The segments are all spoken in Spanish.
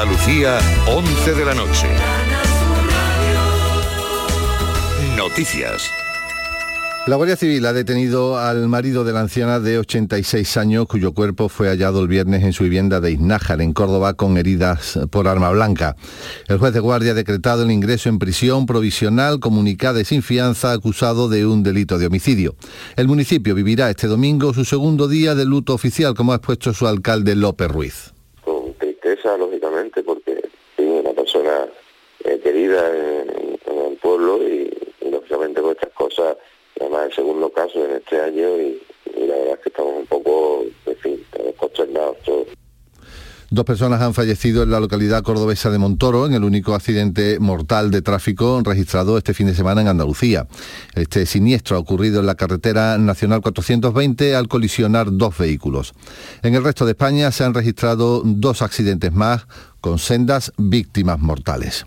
Andalucía, 11 de la noche. Noticias. La Guardia Civil ha detenido al marido de la anciana de 86 años cuyo cuerpo fue hallado el viernes en su vivienda de Iznájar, en Córdoba, con heridas por arma blanca. El juez de guardia ha decretado el ingreso en prisión provisional comunicada y sin fianza acusado de un delito de homicidio. El municipio vivirá este domingo su segundo día de luto oficial, como ha expuesto su alcalde López Ruiz. Con tristeza, lógicamente, porque es una persona eh, querida en, el pueblo y, lógicamente con estas cosas además el segundo caso en este año y, la verdad es que estamos un poco, en fin, consternados todos. Dos personas han fallecido en la localidad cordobesa de Montoro en el único accidente mortal de tráfico registrado este fin de semana en Andalucía. Este siniestro ha ocurrido en la carretera nacional 420 al colisionar dos vehículos. En el resto de España se han registrado dos accidentes más con sendas víctimas mortales.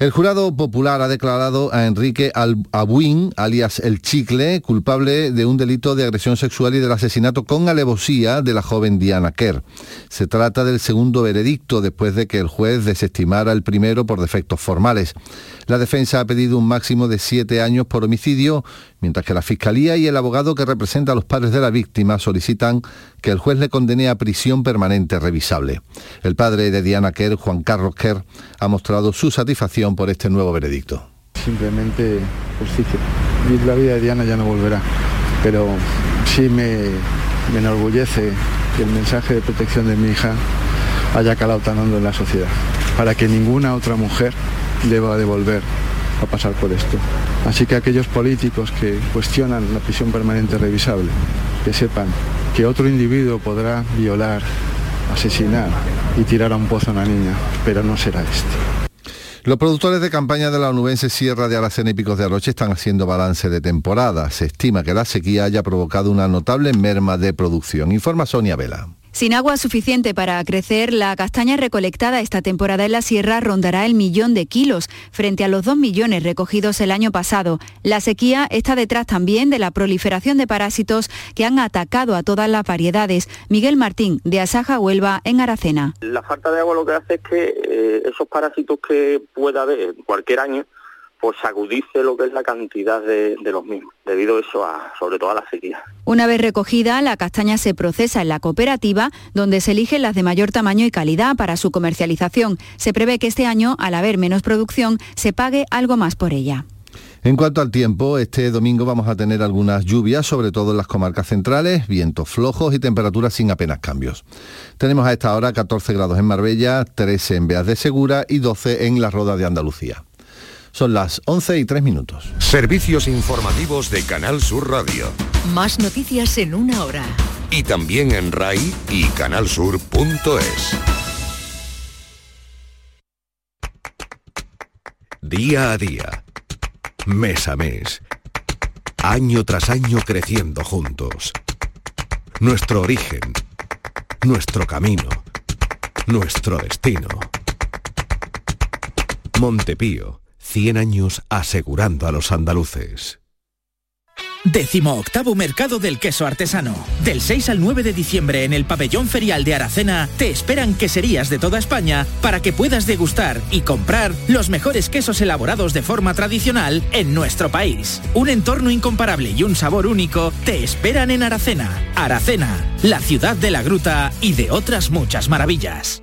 El jurado popular ha declarado a Enrique Abuin, alias El Chicle, culpable de un delito de agresión sexual y del asesinato con alevosía de la joven Diana Kerr. Se trata del segundo veredicto después de que el juez desestimara el primero por defectos formales. La defensa ha pedido un máximo de siete años por homicidio, mientras que la Fiscalía y el abogado que representa a los padres de la víctima solicitan que el juez le condene a prisión permanente revisable. El padre de Diana Kerr, Juan Carlos Kerr, ha mostrado su satisfacción por este nuevo veredicto. Simplemente justicia. La vida de Diana ya no volverá, pero sí me, me enorgullece que el mensaje de protección de mi hija haya calado tan hondo en la sociedad, para que ninguna otra mujer deba de volver a pasar por esto. Así que aquellos políticos que cuestionan la prisión permanente revisable, que sepan que otro individuo podrá violar, asesinar y tirar a un pozo a una niña, pero no será este. Los productores de campaña de la onubense Sierra de Aracena y Picos de Aroche están haciendo balance de temporada. Se estima que la sequía haya provocado una notable merma de producción. Informa Sonia Vela. Sin agua suficiente para crecer, la castaña recolectada esta temporada en la sierra rondará el millón de kilos, frente a los dos millones recogidos el año pasado. La sequía está detrás también de la proliferación de parásitos que han atacado a todas las variedades. Miguel Martín, de Asaja Huelva, en Aracena. La falta de agua lo que hace es que eh, esos parásitos que pueda haber cualquier año pues agudice lo que es la cantidad de, los mismos, debido a eso a, sobre todo a la sequía. Una vez recogida, la castaña se procesa en la cooperativa, donde se eligen las de mayor tamaño y calidad para su comercialización. Se prevé que este año, al haber menos producción, se pague algo más por ella. En cuanto al tiempo, este domingo vamos a tener algunas lluvias, sobre todo en las comarcas centrales, vientos flojos y temperaturas sin apenas cambios. Tenemos a esta hora 14 grados en Marbella, 13 en Beas de Segura y 12 en la Roda de Andalucía. Son las 11 y 3 minutos. Servicios informativos de Canal Sur Radio. Más noticias en una hora. Y también en RAI y canalsur.es. Día a día. Mes a mes. Año tras año creciendo juntos. Nuestro origen. Nuestro camino. Nuestro destino. Montepío 100 años asegurando a los andaluces. Décimo octavo Mercado del Queso Artesano. Del 6 al 9 de diciembre en el pabellón ferial de Aracena te esperan queserías de toda España para que puedas degustar y comprar los mejores quesos elaborados de forma tradicional en nuestro país. Un entorno incomparable y un sabor único te esperan en Aracena. Aracena, la ciudad de la gruta y de otras muchas maravillas.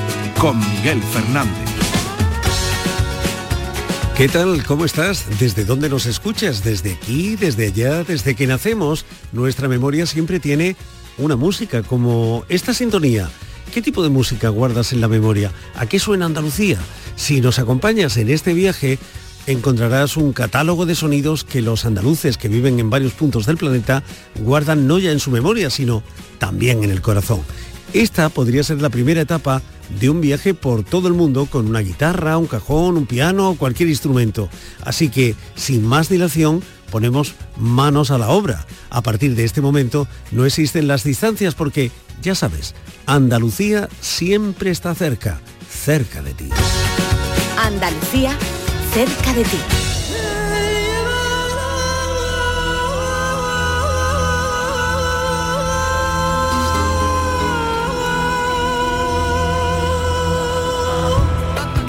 con Miguel Fernández. ¿Qué tal? ¿Cómo estás? ¿Desde dónde nos escuchas? ¿Desde aquí? ¿Desde allá? ¿Desde que nacemos? Nuestra memoria siempre tiene una música como esta sintonía. ¿Qué tipo de música guardas en la memoria? ¿A qué suena Andalucía? Si nos acompañas en este viaje, encontrarás un catálogo de sonidos que los andaluces que viven en varios puntos del planeta guardan no ya en su memoria, sino también en el corazón. Esta podría ser la primera etapa de un viaje por todo el mundo con una guitarra, un cajón, un piano o cualquier instrumento. Así que, sin más dilación, ponemos manos a la obra. A partir de este momento no existen las distancias porque, ya sabes, Andalucía siempre está cerca, cerca de ti. Andalucía, cerca de ti.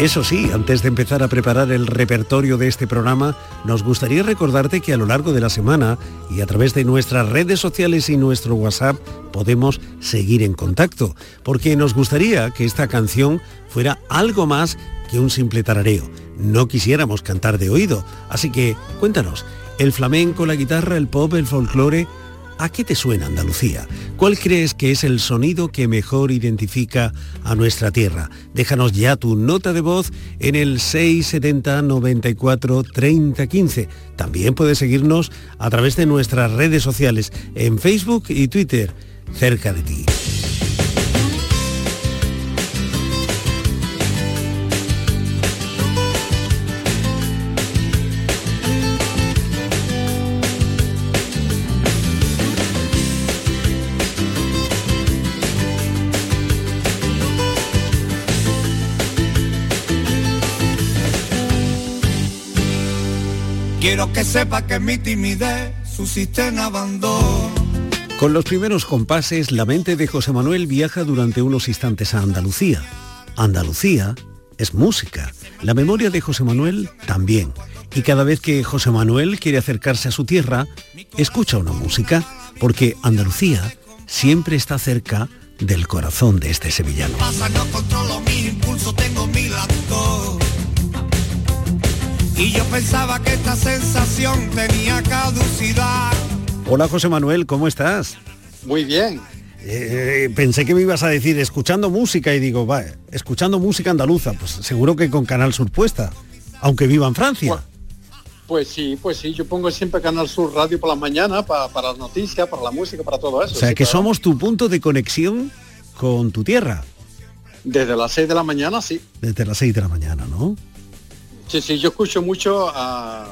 Eso sí, antes de empezar a preparar el repertorio de este programa, nos gustaría recordarte que a lo largo de la semana y a través de nuestras redes sociales y nuestro WhatsApp podemos seguir en contacto, porque nos gustaría que esta canción fuera algo más que un simple tarareo. No quisiéramos cantar de oído, así que cuéntanos, ¿el flamenco, la guitarra, el pop, el folclore, ¿A qué te suena Andalucía? ¿Cuál crees que es el sonido que mejor identifica a nuestra tierra? Déjanos ya tu nota de voz en el 670 94 30 15. También puedes seguirnos a través de nuestras redes sociales en Facebook y Twitter, cerca de ti. Quiero que sepa que mi timidez subsiste en abandono. Con los primeros compases, la mente de José Manuel viaja durante unos instantes a Andalucía. Andalucía es música. La memoria de José Manuel también. Y cada vez que José Manuel quiere acercarse a su tierra, escucha una música, porque Andalucía siempre está cerca del corazón de este sevillano. Pasa, no controlo mi impulso, tengo mi lacto. Y yo pensaba que esta sensación tenía caducidad. Hola José Manuel, ¿cómo estás? Muy bien. Eh, pensé que me ibas a decir escuchando música y digo, va, escuchando música andaluza, pues seguro que con Canal Sur puesta, aunque viva en Francia. Pues, pues sí, pues sí, yo pongo siempre Canal Sur Radio por la mañana para, para las noticias, para la música, para todo eso. O sea, sí, que claro. somos tu punto de conexión con tu tierra, Desde las 6 de la mañana, sí. desde las 6 de la mañana, ¿no? Sí, sí, yo escucho mucho a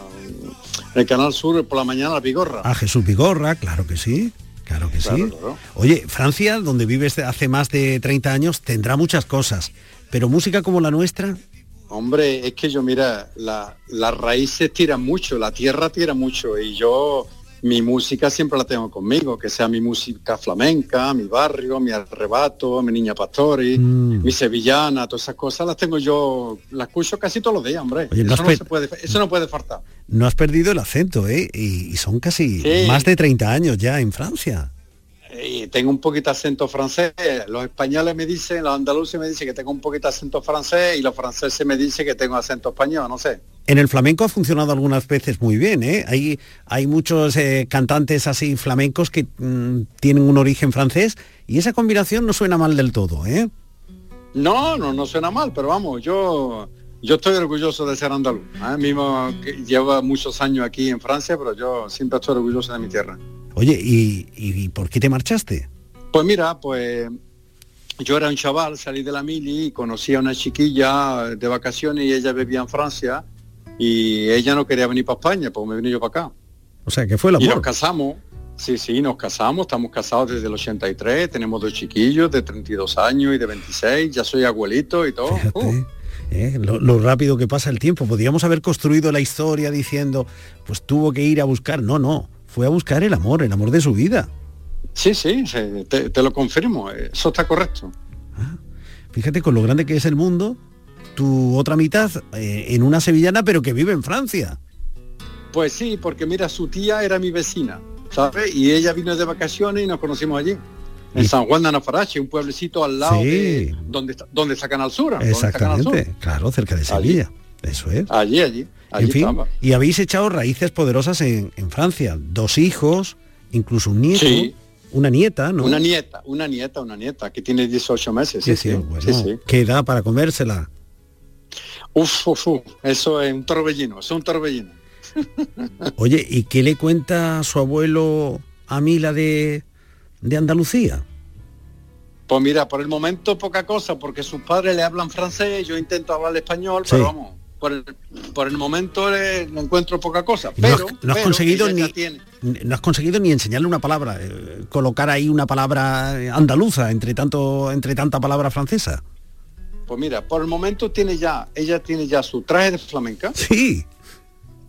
el Canal Sur por la mañana a Vigorra. A Jesús Vigorra, claro que sí. Claro que Claro, sí. claro. Oye, Francia, donde vives hace más de 30 años, tendrá muchas cosas, pero música como la nuestra, Hombre, es que yo, mira, la- las raíces tiran mucho, la tierra tira mucho y yo mi música siempre la tengo conmigo, que sea mi música flamenca, mi barrio, mi arrebato, mi niña pastori, Mm. mi sevillana, todas esas cosas las tengo yo, las escucho casi todos los días, hombre. Oye, no eso, no se puede, eso no puede faltar. no has perdido el acento, ¿eh? Y, y son casi Sí. más de 30 años ya en Francia. Y tengo un poquito acento francés. Los españoles me dicen, los andaluces me dicen que tengo un poquito acento francés y los franceses me dicen que tengo acento español, no sé. En el flamenco ha funcionado algunas veces muy bien, ¿eh? Hay, hay muchos eh, cantantes así flamencos que mm, tienen un origen francés y esa combinación no suena mal del todo, ¿eh? No, no, no suena mal, pero vamos, yo yo estoy orgulloso de ser andaluz. ¿eh? Mismo que lleva muchos años aquí en Francia, pero yo siempre estoy orgulloso de mi tierra. Oye, ¿y, y por qué te marchaste? Pues mira, pues yo era un chaval, salí de la mili y conocí a una chiquilla de vacaciones y ella vivía en Francia y ella no quería venir para España, pues me vine yo para acá. O sea, que fue el Y nos casamos. Sí, sí, nos casamos, estamos casados desde el 83, tenemos dos chiquillos de 32 años y de 26, ya soy abuelito y todo. Fíjate, Uh, ¿eh? lo, lo rápido que pasa el tiempo. Podríamos haber construido la historia diciendo, pues tuvo que ir a buscar. No, no, fue a buscar el amor, el amor de su vida. sí, sí, te, te lo confirmo, eso está correcto. Fíjate con lo grande que es el mundo, tu otra mitad eh, en una sevillana, pero que vive en Francia. Pues sí, porque mira, su tía era mi vecina, ¿sabes? Y ella vino de vacaciones y nos conocimos allí. En Y- San Juan de Anafarache, un pueblecito al lado Sí. de donde donde está Canal Sur. Exactamente, claro, cerca de Allí. Sevilla. Eso es. Allí, allí, allí en fin, estaba. y habéis echado raíces poderosas en, en Francia. Dos hijos, incluso un nieto, Sí. una nieta, ¿no? Una nieta, una nieta, una nieta, que tiene 18 meses. Sí, Sí, bueno, sí. ¿Qué edad para comérsela? Uf, uf, uf, eso es un torbellino, es un torbellino. Oye, ¿y qué le cuenta su abuelo a Mila de, de Andalucía? Pues mira, por el momento poca cosa, porque sus padres le hablan francés, yo intento hablar español, pero vamos, por el, por el momento le, encuentro poca cosa. Pero, no, has, conseguido ni, no has conseguido ni enseñarle una palabra, eh, colocar ahí una palabra andaluza entre tanto, entre tanta palabra francesa. Pues mira, por el momento tiene ya, ella tiene ya su traje de flamenca. Sí.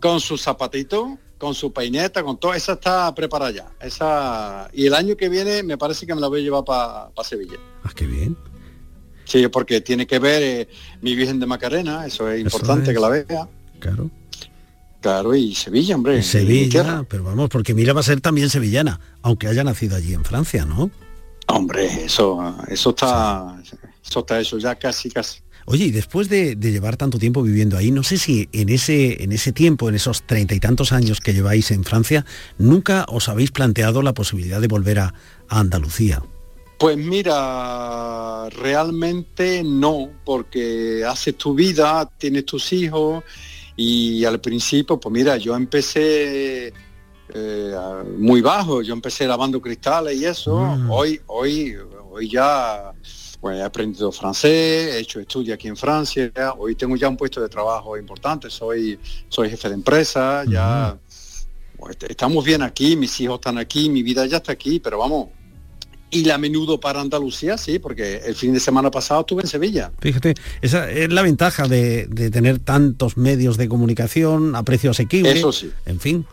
Con su zapatito, con su peineta, con todo, esa está preparada ya. Esa y el año que viene me parece que me la voy a llevar para Sevilla. Ah, qué bien. Sí, porque tiene que ver eh, mi Virgen de Macarena, eso es importante que la vea. Claro. Claro, y Sevilla, hombre. Sevilla, pero vamos, porque Mira va a ser también sevillana, aunque haya nacido allí en Francia, ¿no? Hombre, eso, eso está, eso está eso ya casi, casi. Oye, y después de, llevar tanto tiempo viviendo ahí, no sé si en ese, en ese tiempo, en esos treinta y tantos años que lleváis en Francia, nunca os habéis planteado la posibilidad de volver a, Andalucía. Pues mira, realmente no, porque haces tu vida, tienes tus hijos y al principio, pues mira, yo empecé eh, muy bajo, yo empecé lavando cristales y eso, mm. hoy, hoy, hoy ya pues he aprendido francés, he hecho estudios aquí en Francia, hoy tengo ya un puesto de trabajo importante, soy, soy jefe de empresa, ya pues, estamos bien aquí, mis hijos están aquí, mi vida ya está aquí, pero vamos, y la menudo para Andalucía, sí, porque el fin de semana pasado estuve en Sevilla. Fíjate, esa es la ventaja de, tener tantos medios de comunicación a precio asequible. Eso sí. En fin.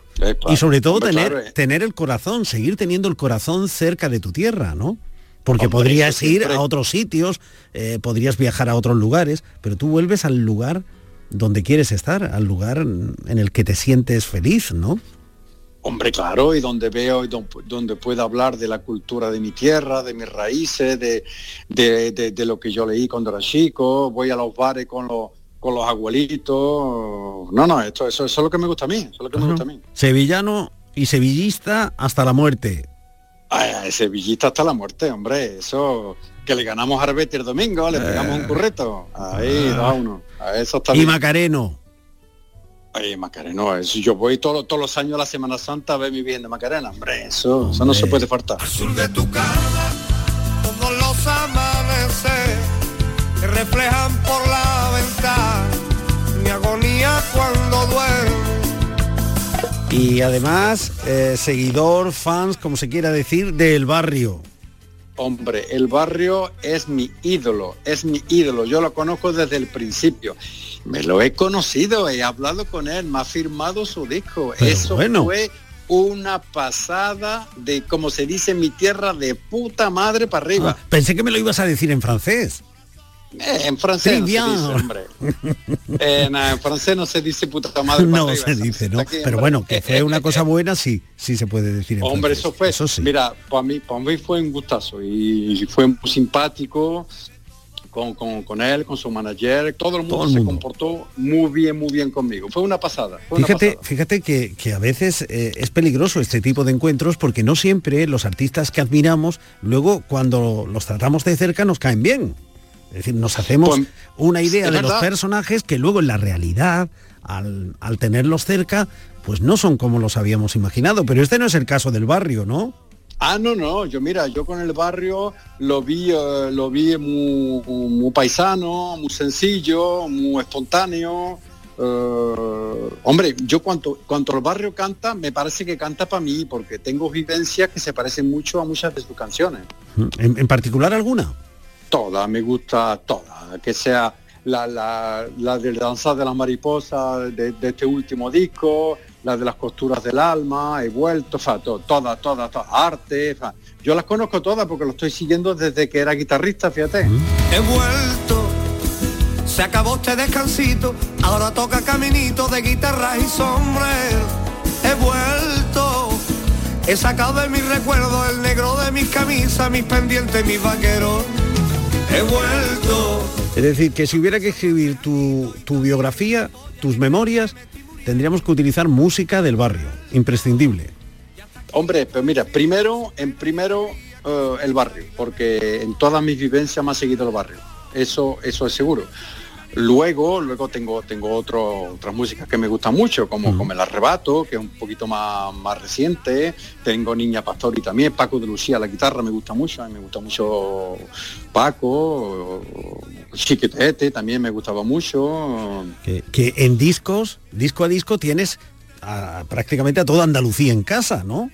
y sobre todo tener, eh. tener el corazón, seguir teniendo el corazón cerca de tu tierra, ¿no? Porque podrías ir a otros sitios, eh, podrías viajar a otros lugares, pero tú vuelves al lugar donde quieres estar, al lugar en el que te sientes feliz, ¿no? Hombre, claro, y donde veo, y donde puedo hablar de la cultura de mi tierra, de mis raíces, de, de, lo que yo leí cuando era chico, voy a los bares con los, con los abuelitos. No, no, esto, eso, es lo que me gusta a mí, eso es lo que me gusta a mí. Sevillano y sevillista hasta la muerte. Ay, Sevillista hasta la muerte, hombre. Eso, que le ganamos a Arbete el domingo, le pegamos un eh. curreto. Ahí, da uno. A eso está y Macareno. Ay, Macareno, eso, yo voy todos los años a la Semana Santa a ver mi bien de Macarena, hombre, eso, eso no se puede faltar. Azul de tu cara, todos los amaneceres que reflejan por la ventana mi agonía cuando y además, eh, seguidor, fans, como se quiera decir, del barrio. Hombre, el barrio es mi ídolo, es mi ídolo. Yo lo conozco desde el principio. Me lo he conocido, he hablado con él, me ha firmado su disco. Eso fue una pasada de, como se dice en mi tierra, de puta madre para arriba. Ah, pensé que me lo ibas a decir en francés. Eh, en francés no se dice, hombre. Eh, en francés no se dice puta madre. No se dice, ¿no? Pero bueno, que fue una cosa buena, sí, sí se puede decir. En hombre, eso fue. Eso sí. Mira, para mí, para mí fue un gustazo y fue muy simpático. Con, con, él, con su manager, todo el mundo, se comportó muy bien, muy bien conmigo. Fue una pasada. fíjate, fíjate que, que, a veces eh, es peligroso este tipo de encuentros porque no siempre los artistas que admiramos, luego cuando los tratamos de cerca nos caen bien. Es decir, nos hacemos pues, una idea de los personajes que luego en la realidad, al, tenerlos cerca, pues no son como los habíamos imaginado. Pero este no es el caso del barrio, ¿no? Ah, no, no, yo mira, yo con el barrio lo vi, eh, lo vi muy, paisano, muy sencillo, muy espontáneo. Eh, hombre, yo cuanto, cuanto el barrio canta, me parece que canta para mí, porque tengo vivencias que se parecen mucho a muchas de sus canciones. en particular alguna? Toda, me gusta toda, que sea la, la, la de danza de las mariposas de, este último disco, la de las costuras del alma, he vuelto, o sea, toda, toda, toda, arte, yo las conozco todas porque lo estoy siguiendo desde que era guitarrista, fíjate. He vuelto, se acabó este descansito, ahora toca caminito de guitarra y sombrero. He vuelto, he sacado de mis recuerdos el negro de mis camisas, mis pendientes, mis vaqueros he vuelto. Es decir, que si hubiera que escribir tu, biografía, tus memorias, tendríamos que utilizar música del barrio, imprescindible. Hombre, pero mira, primero, en primero eh, el barrio, porque en todas mis vivencias me ha seguido el barrio. Eso, eso es seguro. Luego, luego tengo, tengo otro, otras músicas que me gustan mucho, como, como El Arrebato, que es un poquito más, más reciente. Tengo Niña Pastori también, Paco de Lucía, la guitarra me gusta mucho, a mí me gusta mucho Paco, Chiquetete también me gustaba mucho. Que, que en discos, disco a disco, tienes a- prácticamente a toda Andalucía en casa, ¿no?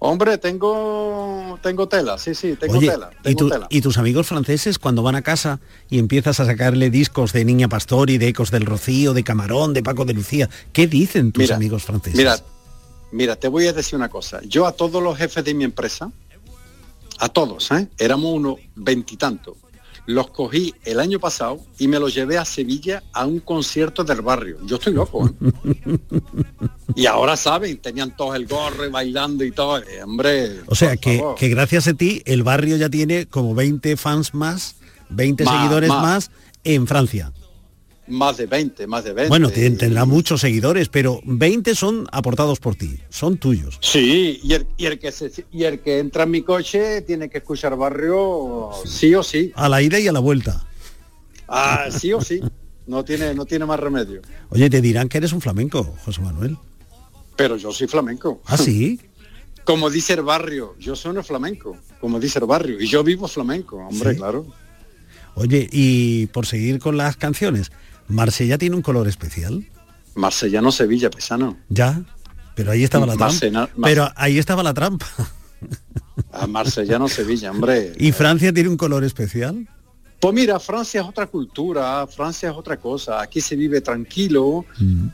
Hombre, tengo tengo tela, sí, sí, tengo Oye, tela, ¿y, tengo tu- tela. y tus amigos franceses cuando van a casa y empiezas a sacarle discos de Niña Pastori, de Ecos del Rocío, de Camarón, de Paco de Lucía, ¿qué dicen tus Mira, amigos franceses? Mira, mira, te voy a decir una cosa. Yo a todos los jefes de mi empresa, a todos, ¿eh? éramos unos veintitantos, los cogí el año pasado y me los llevé a Sevilla a un concierto del barrio. Yo estoy loco. ¿eh? y ahora saben, tenían todos el gorro y bailando y todo. Eh, hombre, o sea, que, que gracias a ti el barrio ya tiene como 20 fans más, 20 Más, seguidores más. más. en Francia. Más de 20, más de 20. Bueno, tendrá muchos seguidores, pero 20 son aportados por ti, son tuyos. Sí, y el, y el que se, y el que entra en mi coche tiene que escuchar barrio sí o sí. A la ida y a la vuelta. Ah, sí o sí. No tiene, no tiene más remedio. Oye, te dirán que eres un flamenco, José Manuel. Pero yo soy flamenco. ¿Ah, sí? Como dice el barrio, yo soy un flamenco, como dice el barrio. Y yo vivo flamenco, hombre, Sí. claro. Oye, y por seguir con las canciones, ¿Marsella tiene un color especial? Marcellano Sevilla, pesano. Ya, pero ahí estaba la trampa. Mar- Pero ahí estaba la trampa. A Marcellano Sevilla, hombre. ¿Y Francia tiene un color especial? Pues mira, Francia es otra cultura, Francia es otra cosa. Aquí se vive tranquilo,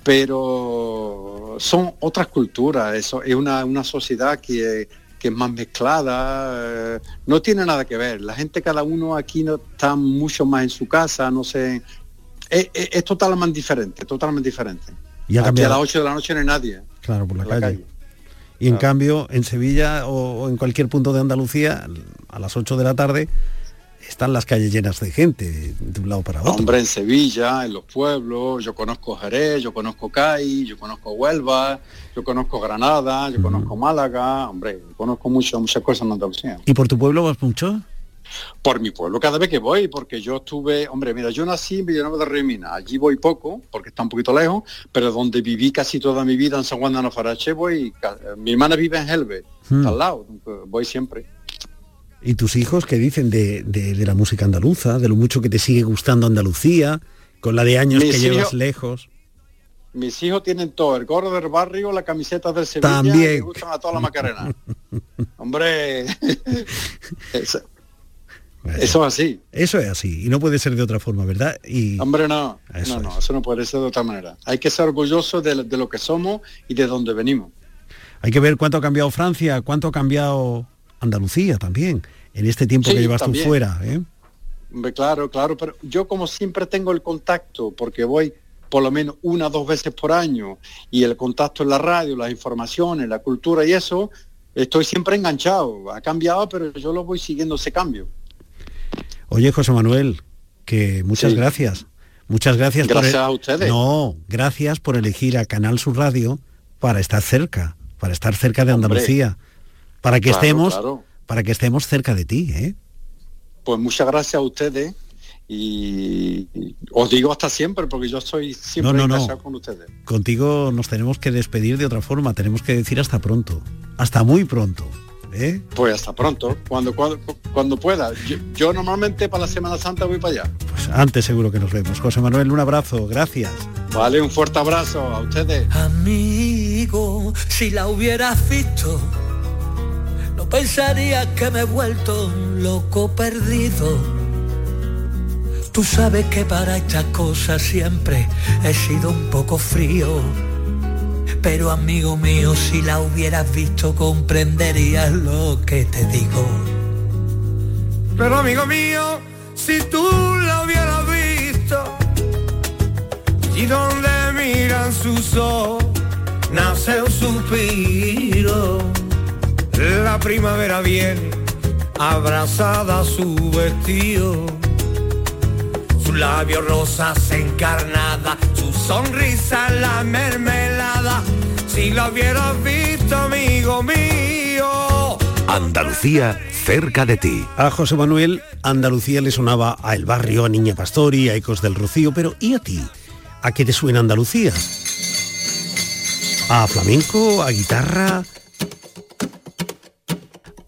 pero son otras culturas. Eso es una, una sociedad que, que es más mezclada. eh, no tiene nada que ver. La gente, cada uno aquí no está mucho más en su casa, no sé. Es, es- es totalmente diferente, totalmente diferente. Y ha aquí a las 8 de la noche no hay nadie. Claro, por la calle. Y en cambio, en Sevilla o, o en cualquier punto de Andalucía, a las 8 de la tarde, están las calles llenas de gente, de un lado para otro. Hombre, en Sevilla, en los pueblos, yo conozco Jerez, yo conozco CAI, yo conozco Huelva, yo conozco Granada, yo conozco Málaga, hombre, conozco mucho, muchas cosas en Andalucía. ¿Y por tu pueblo vas mucho? Por mi pueblo cada vez que voy, porque yo estuve, hombre, mira, yo nací en Villanueva de Río allí voy poco, porque está un poquito lejos, pero donde viví casi toda mi vida en San Juan de Anafarache voy, mi hermana vive en Helve, Hmm. al lado, voy siempre. ¿Y tus hijos qué dicen de, de- de la música andaluza, de lo mucho que te sigue gustando Andalucía, con la de años Mis que llevas lejos? Mis hijos tienen todo, el gorro del barrio, la camiseta del Sevilla, También. me gustan a toda la Macarena. Hombre, eso, es así. Eso es así, y no puede ser de otra forma, ¿verdad? Y Hombre, no, Eso no, no, eso no puede ser de otra manera. Hay que ser orgullosos de, de lo que somos y de dónde venimos. hay que ver cuánto ha cambiado Francia, cuánto ha cambiado Andalucía también, en este tiempo Sí, que llevas también. tú fuera. ¿eh? Hombre, claro, claro, pero yo como siempre tengo el contacto, porque voy por lo menos una o dos veces por año, y el contacto en la radio, las informaciones, la cultura y eso, estoy siempre enganchado. Ha cambiado, pero yo lo voy siguiendo ese cambio. Oye, José Manuel, que muchas Sí. gracias. Muchas gracias Gracias por a ustedes. No, gracias por elegir a Canal Sur Radio para estar cerca, para estar cerca de Hombre. Andalucía, para que Claro, estemos claro. para que estemos cerca de ti, ¿eh? Pues muchas gracias a ustedes y, os digo hasta siempre, porque yo estoy siempre No, no, con ustedes. Contigo nos tenemos que despedir de otra forma, tenemos que decir hasta pronto, hasta muy pronto, ¿eh? Pues hasta pronto, cuando, cuando, cuando pueda. Yo, yo normalmente para la Semana Santa voy para allá. Pues antes seguro que nos vemos. José Manuel, un abrazo, gracias. Vale, un fuerte abrazo a ustedes. Amigo, si la hubieras visto, no pensarías que me he vuelto un loco perdido. Tú sabes que para estas cosas siempre he sido un poco frío. Pero amigo mío, si la hubieras visto comprenderías lo que te digo. Pero amigo mío, si tú la hubieras visto y donde miran sus ojos nace un suspiro. La primavera viene abrazada su vestido. Sus labios rosas encarnada, su sonrisa la mermelada. Si la hubieras visto, amigo mío, Andalucía cerca de ti. A José Manuel, Andalucía le sonaba a El Barrio, a Niña Pastori, a Ecos del Rocío, pero ¿y a ti? ¿A qué te suena Andalucía? ¿A flamenco? ¿A guitarra?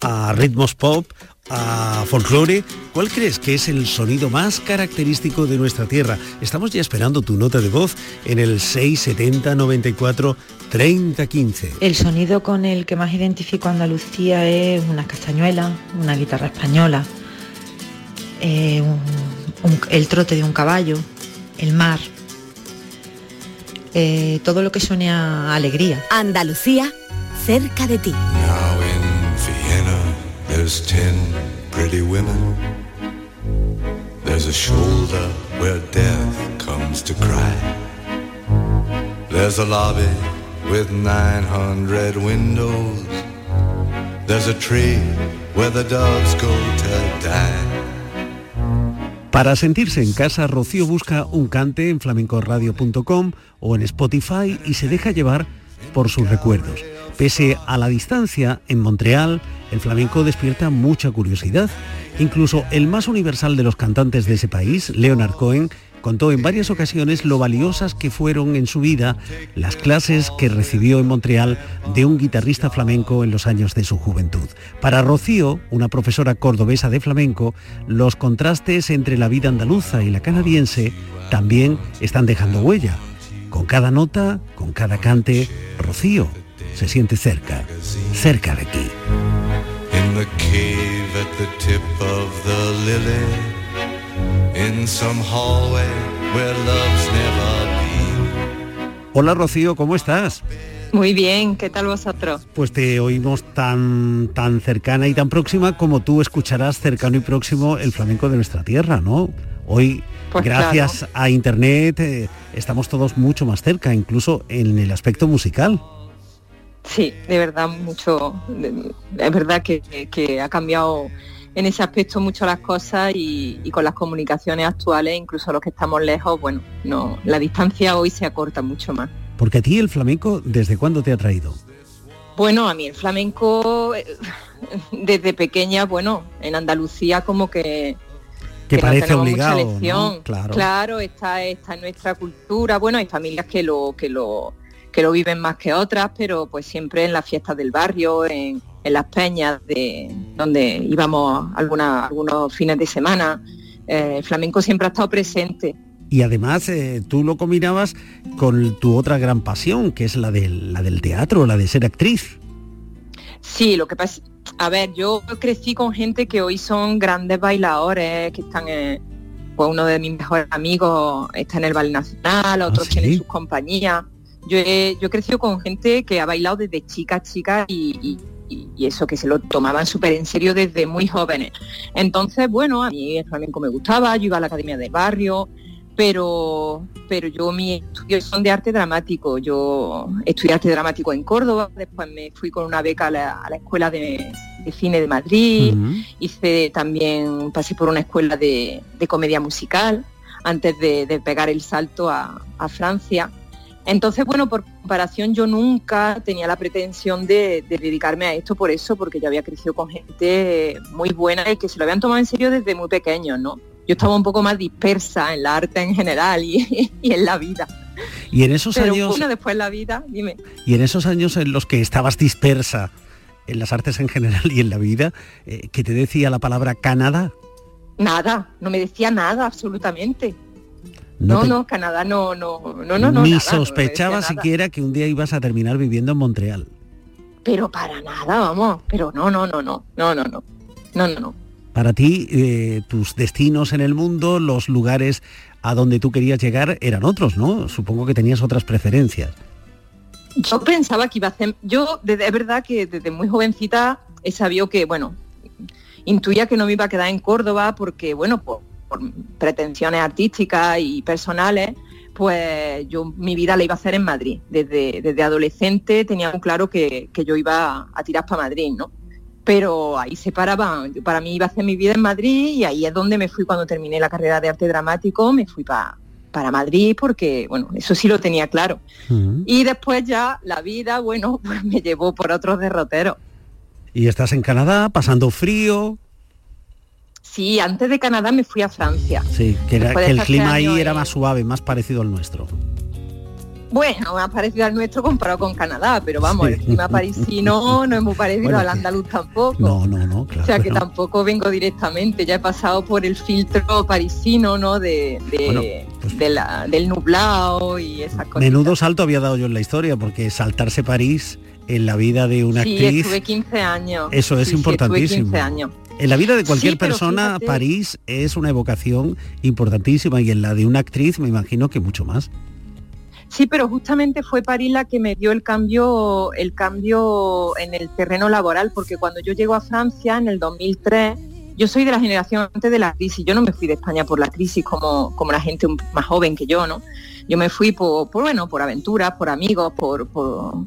¿A ritmos pop? A folclore, ¿cuál crees que es el sonido más característico de nuestra tierra? Estamos ya esperando tu nota de voz en el 670 94 30 15. El sonido con el que más identifico a Andalucía es una castañuela, una guitarra española, eh, un- un- el trote de un caballo, el mar, eh, todo lo que suene a alegría. Andalucía, cerca de ti. There's ten pretty women. There's a shoulder where death comes to cry. There's a lobby with 900 windows. There's a tree where the doves go to die. Para sentirse en casa, Rocío busca un cante en flamencoradio.com o en Spotify y se deja llevar por sus recuerdos. Pese a la distancia, en Montreal, el flamenco despierta mucha curiosidad. Incluso el más universal de los cantantes de ese país, Leonard Cohen, contó en varias ocasiones lo valiosas que fueron en su vida las clases que recibió en Montreal de un guitarrista flamenco en los años de su juventud. Para Rocío, una profesora cordobesa de flamenco, los contrastes entre la vida andaluza y la canadiense también están dejando huella. Con cada nota, con cada cante, Rocío se siente cerca, cerca de aquí. In the cave at the tip of the lily. In some hallway where love's never been. Hola Rocío, ¿cómo estás? Muy bien, ¿qué tal vosotros? Pues te oímos tan, tan cercana y tan próxima como tú escucharás cercano y próximo el flamenco de nuestra tierra, ¿no? Hoy, Pues gracias claro. a Internet, eh, estamos todos mucho más cerca, incluso en el aspecto musical. Sí, de verdad mucho, es verdad que, que ha cambiado en ese aspecto mucho las cosas y, y con las comunicaciones actuales, incluso los que estamos lejos, bueno, no, la distancia hoy se acorta mucho más. Porque a ti el flamenco, ¿desde cuándo te ha traído? Bueno, a mí el flamenco desde pequeña, bueno, en Andalucía como que Que no parece obligado, mucha ¿no? elección. Claro. está, está en nuestra cultura. Bueno, hay familias que lo, que lo, que lo viven más que otras, pero pues siempre en las fiestas del barrio, en, en las peñas de donde íbamos alguna, algunos fines de semana. eh, el flamenco siempre ha estado presente. Y además eh, tú lo combinabas con tu otra gran pasión, que es la del, la del teatro, la de ser actriz. Sí, lo que pasa, a ver, yo crecí con gente que hoy son grandes bailadores, que están en, pues uno de mis mejores amigos está en el Ballet Nacional, otros tienen sus compañías. Yo he, yo he crecido con gente que ha bailado desde chica, chica y, y- y- y eso, que se lo tomaban súper en serio desde muy jóvenes. Entonces, bueno, a mí el flamenco me gustaba, yo iba a la academia del barrio, pero, pero yo mis estudios son de arte dramático. Yo estudié arte dramático en Córdoba, después me fui con una beca a la, a la Escuela de, de Cine de Madrid, hice también, pasé por una escuela de, de comedia musical antes de, de pegar el salto a, a Francia. Entonces, bueno, por comparación yo nunca tenía la pretensión de, de dedicarme a esto por eso, porque yo había crecido con gente muy buena y que se lo habían tomado en serio desde muy pequeños, ¿no? Yo estaba un poco más dispersa en la arte en general y, y en la vida. Y en esos Pero años bueno, después la vida, dime. y en esos años en los que estabas dispersa en las artes en general y en la vida, eh, que te decía la palabra Canadá. Nada, no me decía nada, absolutamente. No No, te- no, Canadá no, no, no, no. Ni nada, sospechaba siquiera que un día ibas a terminar viviendo en Montreal. Pero para nada, vamos. Pero no, no, no, no, no, no, no, no, no, no. Para ti, eh, tus destinos en el mundo, los lugares a donde tú querías llegar eran otros, ¿no? Supongo que tenías otras preferencias. Yo pensaba que iba a hacer, yo desde- es verdad que desde muy jovencita he sabido que, bueno, intuía que no me iba a quedar en Córdoba porque, bueno, por, por pretensiones artísticas y personales, pues yo mi vida la iba a hacer en Madrid. Desde, desde adolescente tenía muy claro que, que yo iba a tirar para Madrid, ¿no? Pero ahí se paraban, yo para mí iba a hacer mi vida en Madrid y ahí es donde me fui cuando terminé la carrera de arte dramático, me fui pa- para Madrid porque, bueno, eso sí lo tenía claro. Y después ya la vida, bueno, pues me llevó por otros derroteros. Y estás en Canadá, pasando frío. Sí, antes de Canadá me fui a Francia. Sí, que, el clima ahí era más suave, más parecido al nuestro. Bueno, más parecido al nuestro comparado con Canadá, pero vamos, el clima parisino no es muy parecido al andaluz tampoco. No, no, no, claro. O sea que tampoco vengo directamente, ya he pasado por el filtro parisino, ¿no? De, pues del nublado y esas cosas. Menudo salto había dado yo en la historia, porque saltarse París en la vida de una sí, actriz. Estuve 15 años. Eso es importantísimo. 15 años. En la vida de cualquier persona, París es una evocación importantísima y en la de una actriz me imagino que mucho más. Sí, pero justamente fue París la que me dio el cambio, el cambio en el terreno laboral, porque cuando yo llego a Francia en el 2003, yo soy de la generación antes de la crisis, yo no me fui de España por la crisis como, como la gente más joven que yo, ¿no? Yo me fui por, bueno, por aventuras, por amigos, por, por,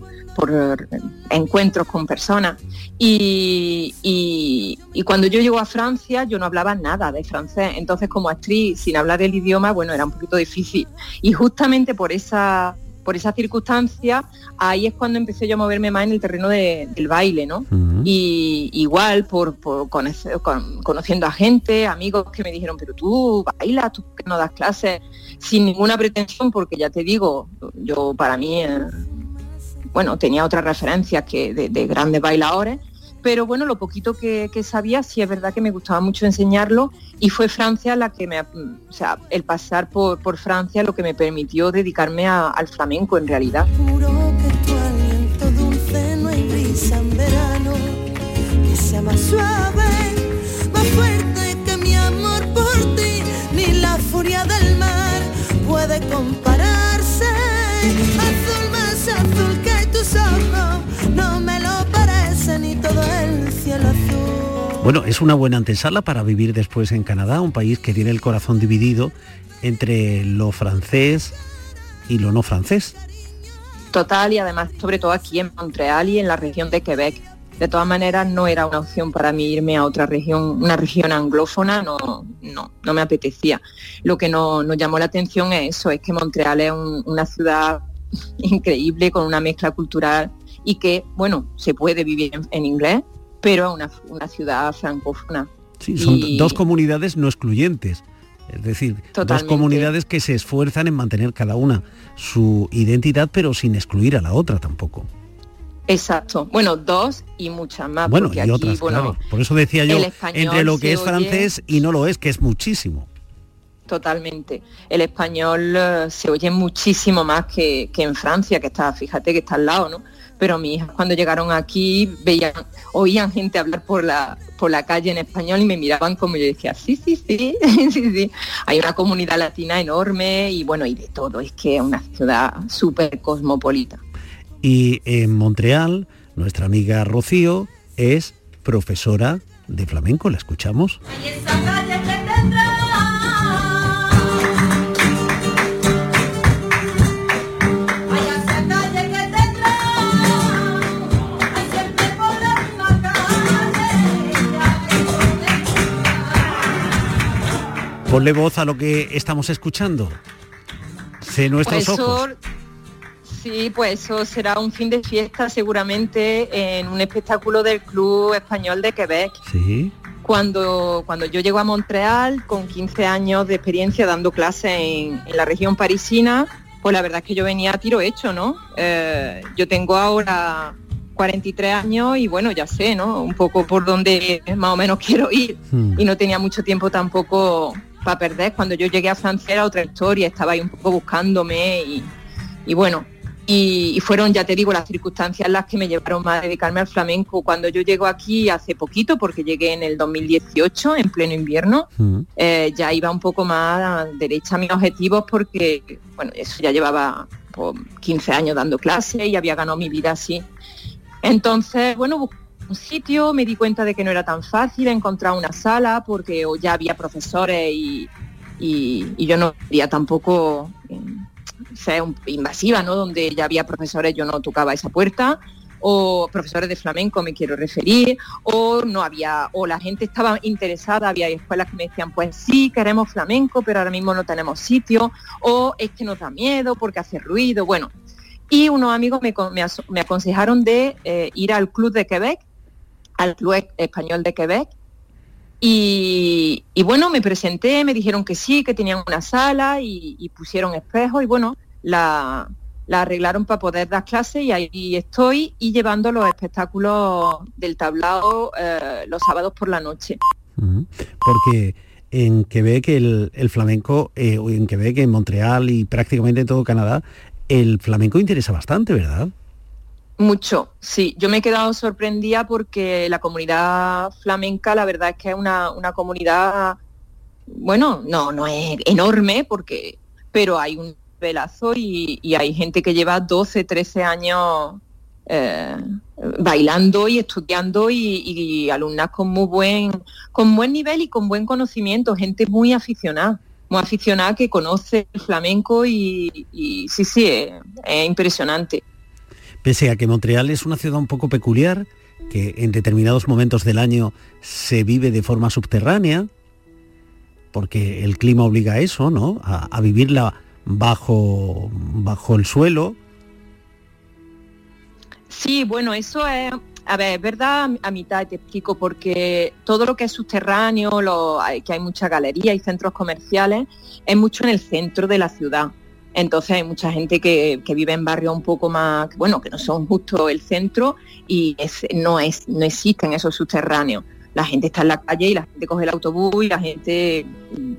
encuentros con personas. Y, y, cuando yo llego a Francia, yo no hablaba nada de francés. Entonces, como actriz, sin hablar el idioma, bueno, era un poquito difícil. Y justamente por esa por esa circunstancia, ahí es cuando empecé yo a moverme más en el terreno del baile, ¿no? Y igual por, conociendo a gente, amigos que me dijeron, pero tú bailas, tú que no das clases, sin ninguna pretensión, porque ya te digo, yo para mí, eh, bueno, tenía otras referencias que de grandes bailadores, pero bueno, lo poquito que, sabía, sí es verdad que me gustaba mucho enseñarlo y fue Francia la que me, o sea, el pasar por, por Francia lo que me permitió dedicarme al flamenco en realidad. Bueno, es una buena antesala para vivir después en Canadá, un país que tiene el corazón dividido entre lo francés y lo no francés. Total, y además sobre todo aquí en Montreal y en la región de Quebec. De todas maneras, no era una opción para mí irme a otra región, una región anglófona, no, no, no me apetecía. Lo que no, nos llamó la atención es eso, es que Montreal es una ciudad increíble, con una mezcla cultural y que, bueno, se puede vivir en, inglés, pero una, una ciudad francófona. Sí, son dos comunidades no excluyentes. Es decir, dos comunidades que se esfuerzan en mantener cada una su identidad, pero sin excluir a la otra tampoco. Exacto. Bueno, dos y muchas más. Bueno, y otras, claro. Por eso decía yo, entre lo que es francés y no lo es, que es muchísimo. Totalmente. El español eh, se oye muchísimo más que, que en Francia, que está, fíjate que está al lado, ¿no? Pero mis hijas cuando llegaron aquí veían, oían gente hablar por la, por la calle en español y me miraban como yo decía, sí, sí, sí, sí, sí. Hay una comunidad latina enorme y bueno, y de todo, es que es una ciudad súper cosmopolita. Y en Montreal, nuestra amiga Rocío es profesora de flamenco, ¿la escuchamos? Ponle voz a lo que estamos escuchando. Sé nuestros pues ojos. Sí, pues eso será un fin de fiesta seguramente en un espectáculo del Club Español de Quebec. Sí. Cuando, cuando yo llego a Montreal con 15 años de experiencia dando clases en, la región parisina, pues la verdad es que yo venía a tiro hecho, ¿no? Eh, yo tengo ahora 43 años y bueno, ya sé, ¿no? Un poco por donde más o menos quiero ir. Hmm. Y no tenía mucho tiempo tampoco para perder. Cuando yo llegué a Francia era otra historia, estaba ahí un poco buscándome y, bueno, y, fueron, ya te digo, las circunstancias las que me llevaron más a dedicarme al flamenco. Cuando yo llego aquí hace poquito, porque llegué en el 2018, en pleno invierno, eh, ya iba un poco más derecha a mis objetivos porque, bueno, eso ya llevaba 15 pues, años dando clases y había ganado mi vida así. Entonces, bueno, un sitio, me di cuenta de que no era tan fácil encontrar una sala porque ya había profesores y, yo no quería tampoco eh, ser invasiva, ¿no? Donde ya había profesores, yo no tocaba esa puerta o profesores de flamenco me quiero referir, o no había, o la gente estaba interesada, había escuelas que me decían, pues sí, queremos flamenco, pero ahora mismo no tenemos sitio, o es que nos da miedo porque hace ruido, bueno. Y unos amigos me, aconsejaron de eh, ir al Club de Quebec, al Club Español de Quebec. Y, bueno, me presenté, me dijeron que sí, que tenían una sala y, pusieron espejos y bueno, la, la arreglaron para poder dar clases y ahí estoy y llevando los espectáculos del tablao eh, los sábados por la noche. Porque en Quebec el, el flamenco, eh, en Quebec, en Montreal y prácticamente en todo Canadá, el flamenco interesa bastante, ¿verdad? Mucho, sí. Yo me he quedado sorprendida porque la comunidad flamenca, la verdad es que es una, una comunidad, bueno, no, no es enorme, porque, pero hay un velazo y, hay gente que lleva 12, 13 años eh, bailando y estudiando y, alumnas con muy buen, con buen nivel y con buen conocimiento, gente muy aficionada, muy aficionada que conoce el flamenco y, sí, sí, es impresionante. Pese a que Montreal es una ciudad un poco peculiar, que en determinados momentos del año se vive de forma subterránea, porque el clima obliga a eso, ¿no? A, vivirla bajo, bajo el suelo. Sí, bueno, eso es, a ver, es verdad a mitad, te explico, porque todo lo que es subterráneo, lo, que hay muchas galerías y centros comerciales, es mucho en el centro de la ciudad. Entonces hay mucha gente que, que vive en barrios un poco más, bueno, que no son justo el centro y es- no, es, no existen esos subterráneos. La gente está en la calle y la gente coge el autobús y la gente,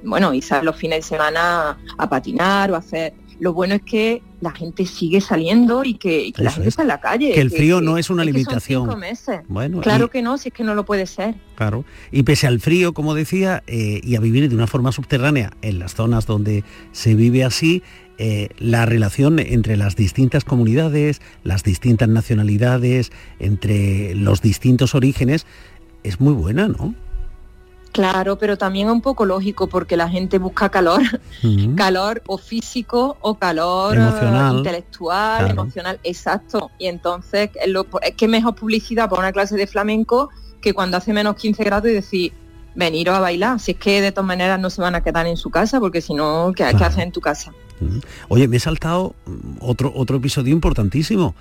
bueno, y sale los fines de semana a patinar o a hacer... Lo bueno es que la gente sigue saliendo y que, y que la gente es. está en la calle. Que el frío no es una son limitación. cinco meses. Bueno, claro y- que no, si es que no lo puede ser. Claro. Y pese al frío, como decía, eh, y a vivir de una forma subterránea en las zonas donde se vive así, eh, la relación entre las distintas comunidades, las distintas nacionalidades, entre los distintos orígenes, es muy buena, ¿no? Claro, pero también es un poco lógico porque la gente busca calor, calor o físico o calor eh, Emocional. intelectual, Claro. emocional, exacto. Y entonces es, lo, es que mejor publicidad para una clase de flamenco que cuando hace menos 15 grados y decir, veniros a bailar, si es que de todas maneras no se van a quedar en su casa porque si no, ¿qué, Claro. haces en tu casa? Oye, me he saltado mm, otro, otro episodio importantísimo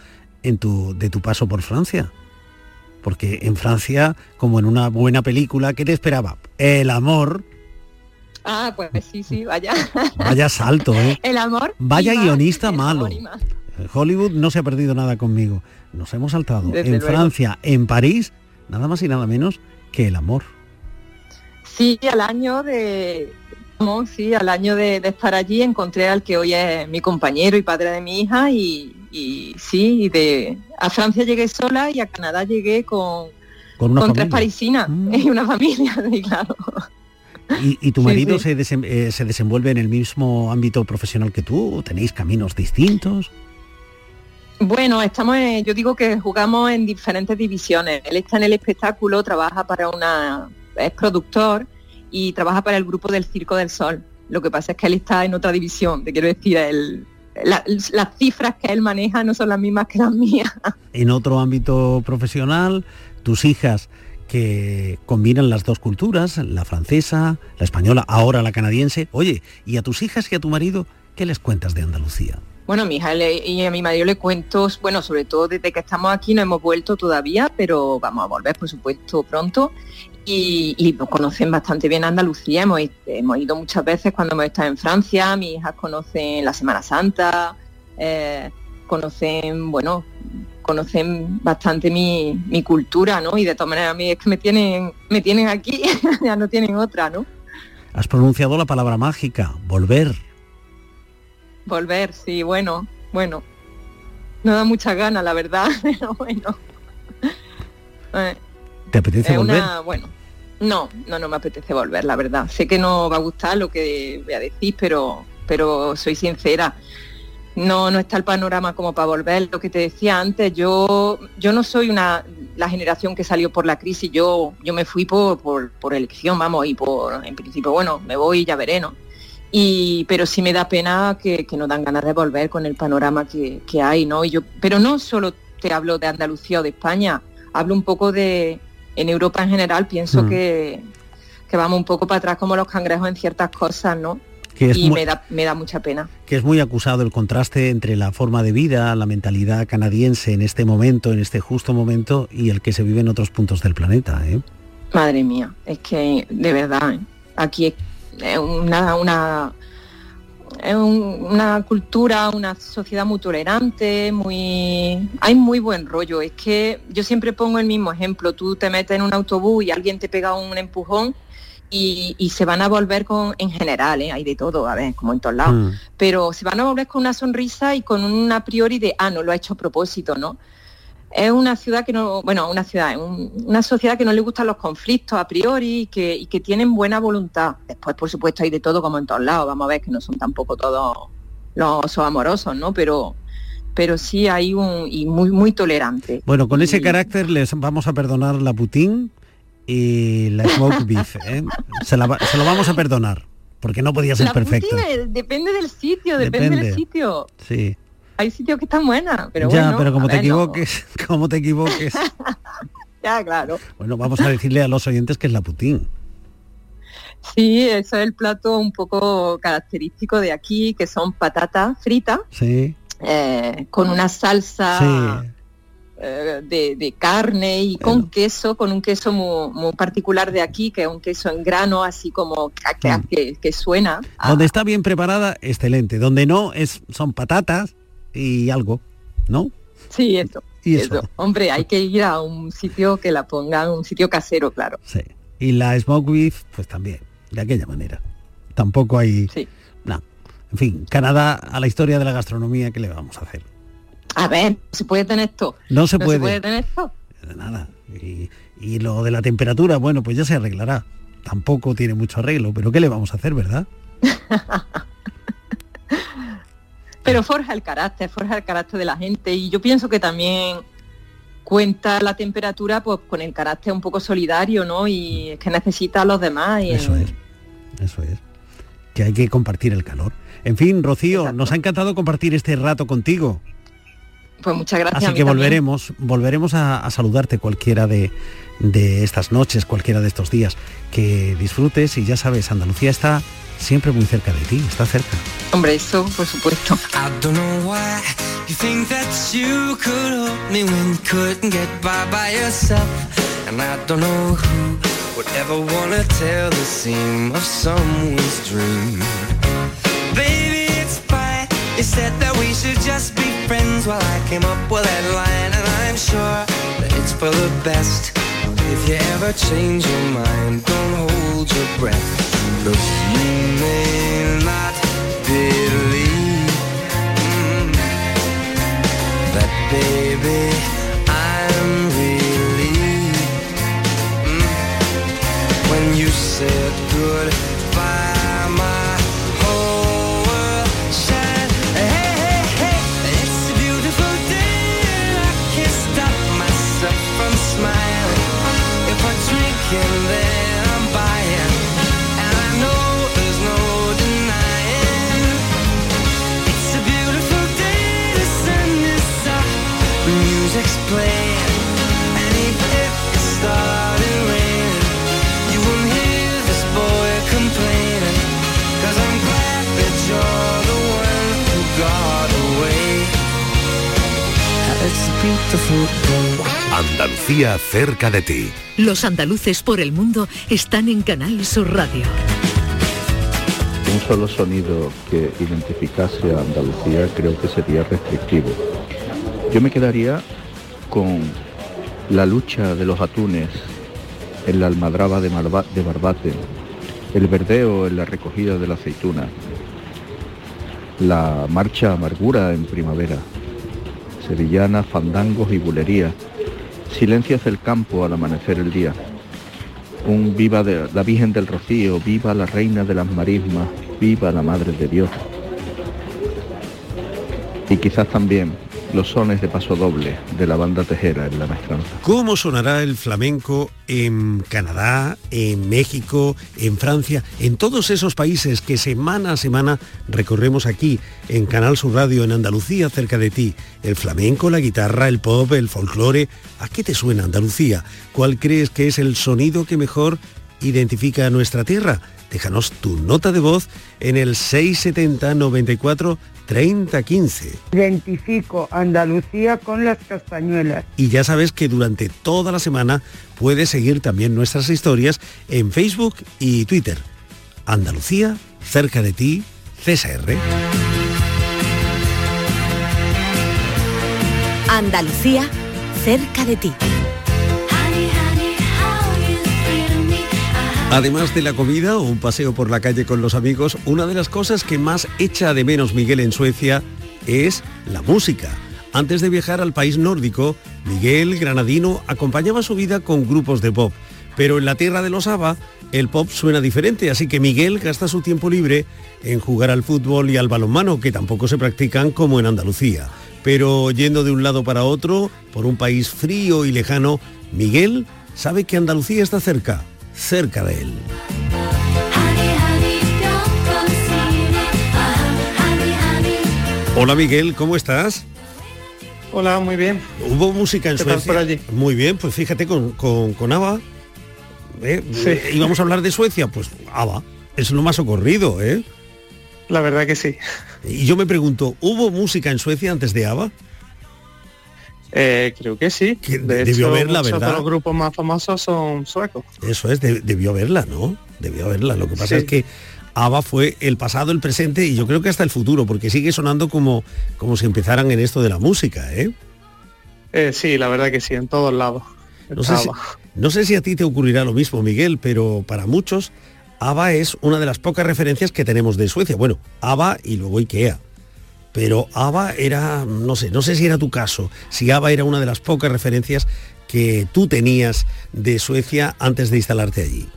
en tu, de tu paso por Francia. Porque en Francia, como en una buena película, ¿qué te esperaba? El amor. Ah, pues sí, sí, vaya. Vaya salto, ¿eh? El amor. Vaya más, guionista malo. más. Hollywood no se ha perdido nada conmigo. Nos hemos saltado Desde en luego. Francia, en París, nada más y nada menos que el amor. Sí, al año de sí, al año de, de estar allí encontré al que hoy es mi compañero y padre de mi hija y, y sí, y de a Francia llegué sola y a Canadá llegué con, Con una con tres familia. Mm. parisinas y una familia, sí, claro. ¿Y, y tu Sí, marido sí. Se, desem- eh, se desenvuelve en el mismo ámbito profesional que tú? ¿Tenéis caminos distintos? Bueno, estamos, en- yo digo que jugamos en diferentes divisiones. Él está en el espectáculo, trabaja para una, es productor y trabaja para el grupo del Circo del Sol. Lo que pasa es que él está en otra división, te quiero decir, él- la- las cifras que él maneja no son las mismas que las mías. En otro ámbito profesional, tus hijas que combinan las dos culturas, la francesa, la española, ahora la canadiense. Oye, ¿y a tus hijas y a tu marido qué les cuentas de Andalucía? Bueno, a mi hija y a mi marido le cuento, bueno, sobre todo desde que estamos aquí no hemos vuelto todavía, pero vamos a volver, por supuesto, pronto. Y, y nos conocen bastante bien Andalucía, hemos, hemos ido muchas veces cuando hemos estado en Francia, mis hijas conocen la Semana Santa, eh, conocen, bueno, conocen bastante mi, mi cultura, ¿no? Y de todas maneras a mí es que me tienen, me tienen aquí, ya no tienen otra, ¿no? Has pronunciado la palabra mágica, volver. Volver, sí, bueno, bueno. No da muchas ganas, la verdad, pero bueno. Eh, ¿Te apetece volver? una, bueno, no, no, no me apetece volver, la verdad. Sé que no va a gustar lo que voy a decir, pero, pero soy sincera. No, no está el panorama como para volver. Lo que te decía antes, yo, yo no soy una la generación que salió por la crisis. Yo, yo me fui por, por, elección, vamos, y por, en principio, bueno, me voy y ya veré, ¿no? Y, pero sí me da pena que, que no dan ganas de volver con el panorama que, que hay, ¿no? Y yo, pero no solo te hablo de Andalucía o de España, hablo un poco de, en Europa en general, pienso Mm. que, que vamos un poco para atrás como los cangrejos en ciertas cosas, ¿no? Que es y muy- me, da, me da mucha pena. que es muy acusado el contraste entre la forma de vida, la mentalidad canadiense en este momento, en este justo momento, y el que se vive en otros puntos del planeta. ¿eh? Madre mía, es que de verdad, ¿eh? aquí es es una, una, es un- una cultura, una sociedad muy tolerante, muy hay muy buen rollo. Es que yo siempre pongo el mismo ejemplo, tú te metes en un autobús y alguien te pega un empujón y, y se van a volver con, en general, ¿eh? hay de todo, a ver, como en todos lados, Mm. pero se van a volver con una sonrisa y con un a priori de, ah, no lo ha hecho a propósito, ¿no? Es una ciudad que no, bueno, una ciudad, un- una sociedad que no le gustan los conflictos a priori y que, y que tienen buena voluntad. Después, por supuesto, hay de todo como en todos lados, vamos a ver que no son tampoco todos los osos amorosos, ¿no? Pero, pero sí hay un, y muy, muy tolerante. Bueno, con ese carácter les vamos a perdonar la Putin y la Smoke Beef. ¿eh? Se, la se lo vamos a perdonar, porque no podía ser La perfecto. Putin, depende del sitio, depende, Depende. del sitio. Sí. Hay sitios que están buenas, pero ya, bueno. pero como te ver, no. equivoques, como te equivoques. Ya, claro. Bueno, vamos a decirle a los oyentes que es la Putin. Sí, eso es el plato un poco característico de aquí, que son patatas fritas Sí. eh, con una salsa Sí. eh, de, de carne y con queso, con un queso muy, muy particular de aquí, que es un queso en grano, así como que, que- que- que suena. Donde está bien preparada, excelente. Donde no, es, son patatas y algo, ¿no? Sí, eso. Y eso. Hombre, hay que ir a un sitio que la pongan, un sitio casero, claro. Sí. Y la Smoke Beef, pues también, de aquella manera. Tampoco hay... Sí. No. En fin, Canadá a la historia de la gastronomía, ¿qué le vamos a hacer? A ver, ¿se puede tener esto? No se puede. se puede tener esto? Nada. Y, y lo de la temperatura, bueno, pues ya se arreglará. Tampoco tiene mucho arreglo, pero ¿qué le vamos a hacer, verdad? Pero forja el carácter, forja el carácter de la gente y yo pienso que también cuenta la temperatura pues con el carácter un poco solidario, ¿no? Y es que necesita a los demás. Y Eso es, eso es. Que hay que compartir el calor. En fin, Rocío, nos ha encantado compartir este rato contigo. Pues muchas gracias. Así que también. volveremos, volveremos a, a saludarte cualquiera de, de estas noches, cualquiera de estos días. Que disfrutes y ya sabes, Andalucía está i don't know why you think that you could help me when you couldn't cerca by ti, está cerca. Hombre, eso, por supuesto. Would ever wanna tell the scene of someone's dream? Baby, it's fine. You said that we should just be friends while I came up with that line, and I'm sure that it's for the best. If you ever change your mind, don't hold your breath. Look, you cerca de ti. Los andaluces por el mundo están en Canal Sur Radio. Un solo sonido que identificase a Andalucía creo que sería restrictivo. Yo me quedaría con la lucha de los atunes en la almadraba de, Marba- de Barbate, el verdeo en la recogida de la aceituna, la marcha amargura en primavera, sevillana, fandangos y bulería, silencios del campo al amanecer el día, un viva la Virgen del Rocío, viva la Reina de las Marismas, viva la Madre de Dios. Y quizás también los sones de paso doble de la banda Tejera en la maestranza. ¿Cómo sonará el flamenco en Canadá, en México, en Francia, en todos esos países que semana a semana recorremos aquí en Canal Sur Radio en Andalucía cerca de ti? El flamenco, la guitarra, el pop, el folclore. ¿A qué te suena Andalucía? ¿Cuál crees que es el sonido que mejor identifica a nuestra tierra? Déjanos tu nota de voz en el 670 94 30 15. Identifico Andalucía con las castañuelas. Y ya sabes que durante toda la semana puedes seguir también nuestras historias en Facebook y Twitter. Andalucía, cerca de ti, CSR. Andalucía, cerca de ti. Además de la comida o un paseo por la calle con los amigos, una de las cosas que más echa de menos Miguel en Suecia es la música. Antes de viajar al país nórdico, Miguel Granadino acompañaba su vida con grupos de pop. Pero en la tierra de los ABBA, el pop suena diferente, así que Miguel gasta su tiempo libre en jugar al fútbol y al balonmano, que tampoco se practican como en Andalucía. Pero yendo de un lado para otro, por un país frío y lejano, Miguel sabe que Andalucía está cerca, cerca de él. Hola Miguel, ¿cómo estás? Hola, muy bien. ¿Hubo música en ¿Qué tal Suecia? por allí? Muy bien, pues fíjate con, con, con ABBA. ¿eh? Sí. Íbamos a hablar de Suecia, pues ABBA. Es lo más ocurrido, ¿eh? La verdad que sí. Y yo me pregunto, ¿hubo música en Suecia antes de ABBA? Eh, creo que sí. Que de debió hecho, muchos ¿verdad? de los grupos más famosos son suecos. Eso es, de- debió haberla, ¿no? Debió haberla. Lo que pasa Sí. es que ABBA fue el pasado, el presente y yo creo que hasta el futuro, porque sigue sonando como, como si empezaran en esto de la música, ¿eh? Eh, sí, la verdad que sí, en todos lados. No sé, si, no sé si a ti te ocurrirá lo mismo, Miguel, pero para muchos ABBA es una de las pocas referencias que tenemos de Suecia. Bueno, ABBA y luego IKEA. Pero ABBA era, no sé, no sé si era tu caso, si ABBA era una de las pocas referencias que tú tenías de Suecia antes de instalarte allí.